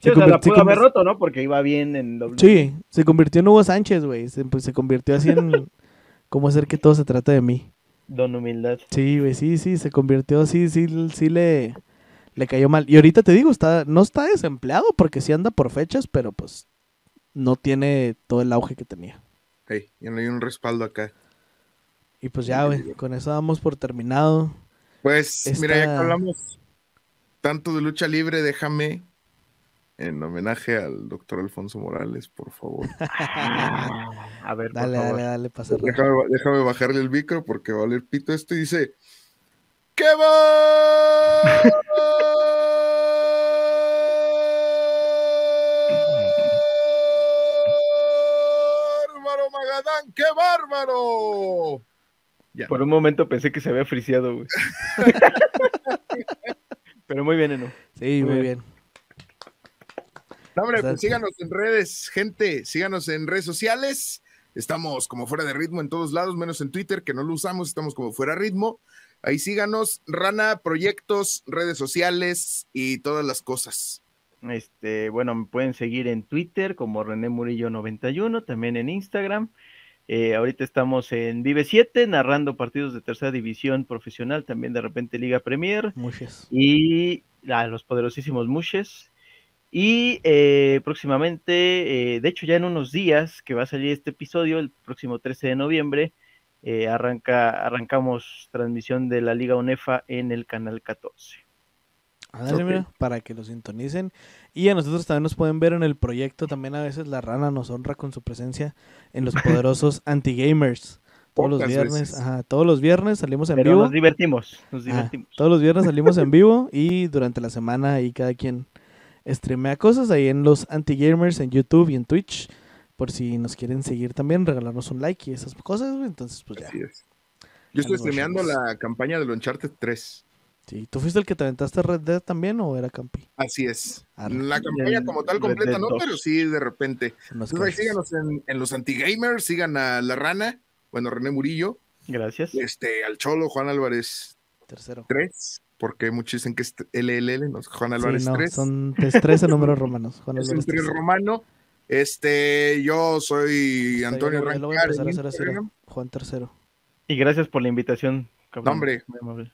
Sí, o sea, convir- la se pudo haber roto, ¿no? Porque iba bien en doble. Sí, se convirtió en Hugo Sánchez, güey. Se, pues, se convirtió así en cómo hacer que todo se trate de mí. Don Humildad. Sí, güey, sí, sí, se convirtió así, sí, sí le, le cayó mal. Y ahorita te digo, está, no está desempleado porque sí anda por fechas, pero pues no tiene todo el auge que tenía. Hey, ya no hay un respaldo acá. Y pues ya, güey, con eso damos por terminado. Pues, Esta- mira, ya que hablamos tanto de lucha libre, déjame, en homenaje al doctor Alfonso Morales, por favor. A ver, por Dale, favor. dale, dale, cerrar. Déjame, déjame bajarle el micro porque va a valer pito esto y dice: ¡Qué va! ¡Bárbaro Magadán! ¡Qué bárbaro! Por un momento pensé que se había friseado, güey. Pero muy bien, Eno. Sí, Muy muy bien. bien. No, hombre, pues síganos en redes, gente, síganos en redes sociales. Estamos como fuera de ritmo en todos lados, menos en Twitter, que no lo usamos, estamos como fuera de ritmo. Ahí síganos, Rana, proyectos, redes sociales y todas las cosas. Este, bueno, me pueden seguir en Twitter como René Murillo 91, también en Instagram. Eh, ahorita estamos en Vive 7, narrando partidos de tercera división profesional, también de repente Liga Premier Muchas. y a los poderosísimos Mushes. Y eh, próximamente, eh, de hecho ya en unos días que va a salir este episodio, el próximo 13 de noviembre, eh, arranca, arrancamos transmisión de la Liga UNEFA en el canal 14. Ándale, mira, para que lo sintonicen. Y a nosotros también nos pueden ver en el proyecto. También a veces la rana nos honra con su presencia en los poderosos anti-gamers. Todos los viernes, ajá, todos los viernes salimos en Pero vivo. nos divertimos, nos Ajá, divertimos. todos los viernes salimos en vivo y durante la semana ahí cada quien streamea cosas ahí en los anti-gamers en YouTube y en Twitch. Por si nos quieren seguir también, regalarnos un like y esas cosas. Entonces, pues ya. Así es. Yo estoy streameando la campaña del Uncharted 3. Sí, ¿Tú fuiste el que te aventaste Red Dead también o era Campi? Así es. Arre. La campaña como tal completa, no, 2. pero sí de repente. Entonces, ahí síganos en, en los anti-gamers, sigan a La Rana, bueno, René Murillo, Gracias. este, al Cholo, Juan Álvarez Tercero. 3, porque muchos dicen que es LLL, no, Juan Álvarez Sí, no, 3. son tres- 13 números romanos. Juan es Álvarez tres. romano. Este, yo soy Antonio Rancar. en. Juan tercero. Y gracias por la invitación. cabrón. No, hombre.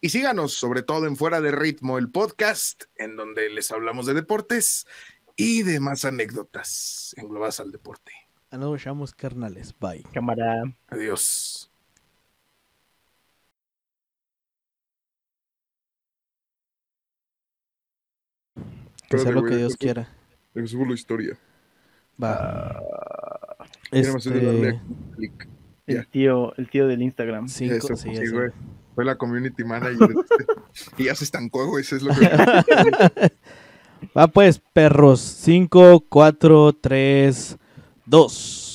Y síganos, sobre todo en Fuera de Ritmo, el podcast, en donde les hablamos de deportes y de más anécdotas englobadas al deporte. Ah, nos vemos, carnales. Bye. Cámara. Adiós. Que sea lo que Dios quiera. Les subo la historia. Va. Darle Este. El tío, el tío del Instagram. cinco, Eso, sí, sí, güey. Fue la community manager. y ya se estancó, güey. Eso es lo que. Va pues, perros. 5, 4, 3, 2.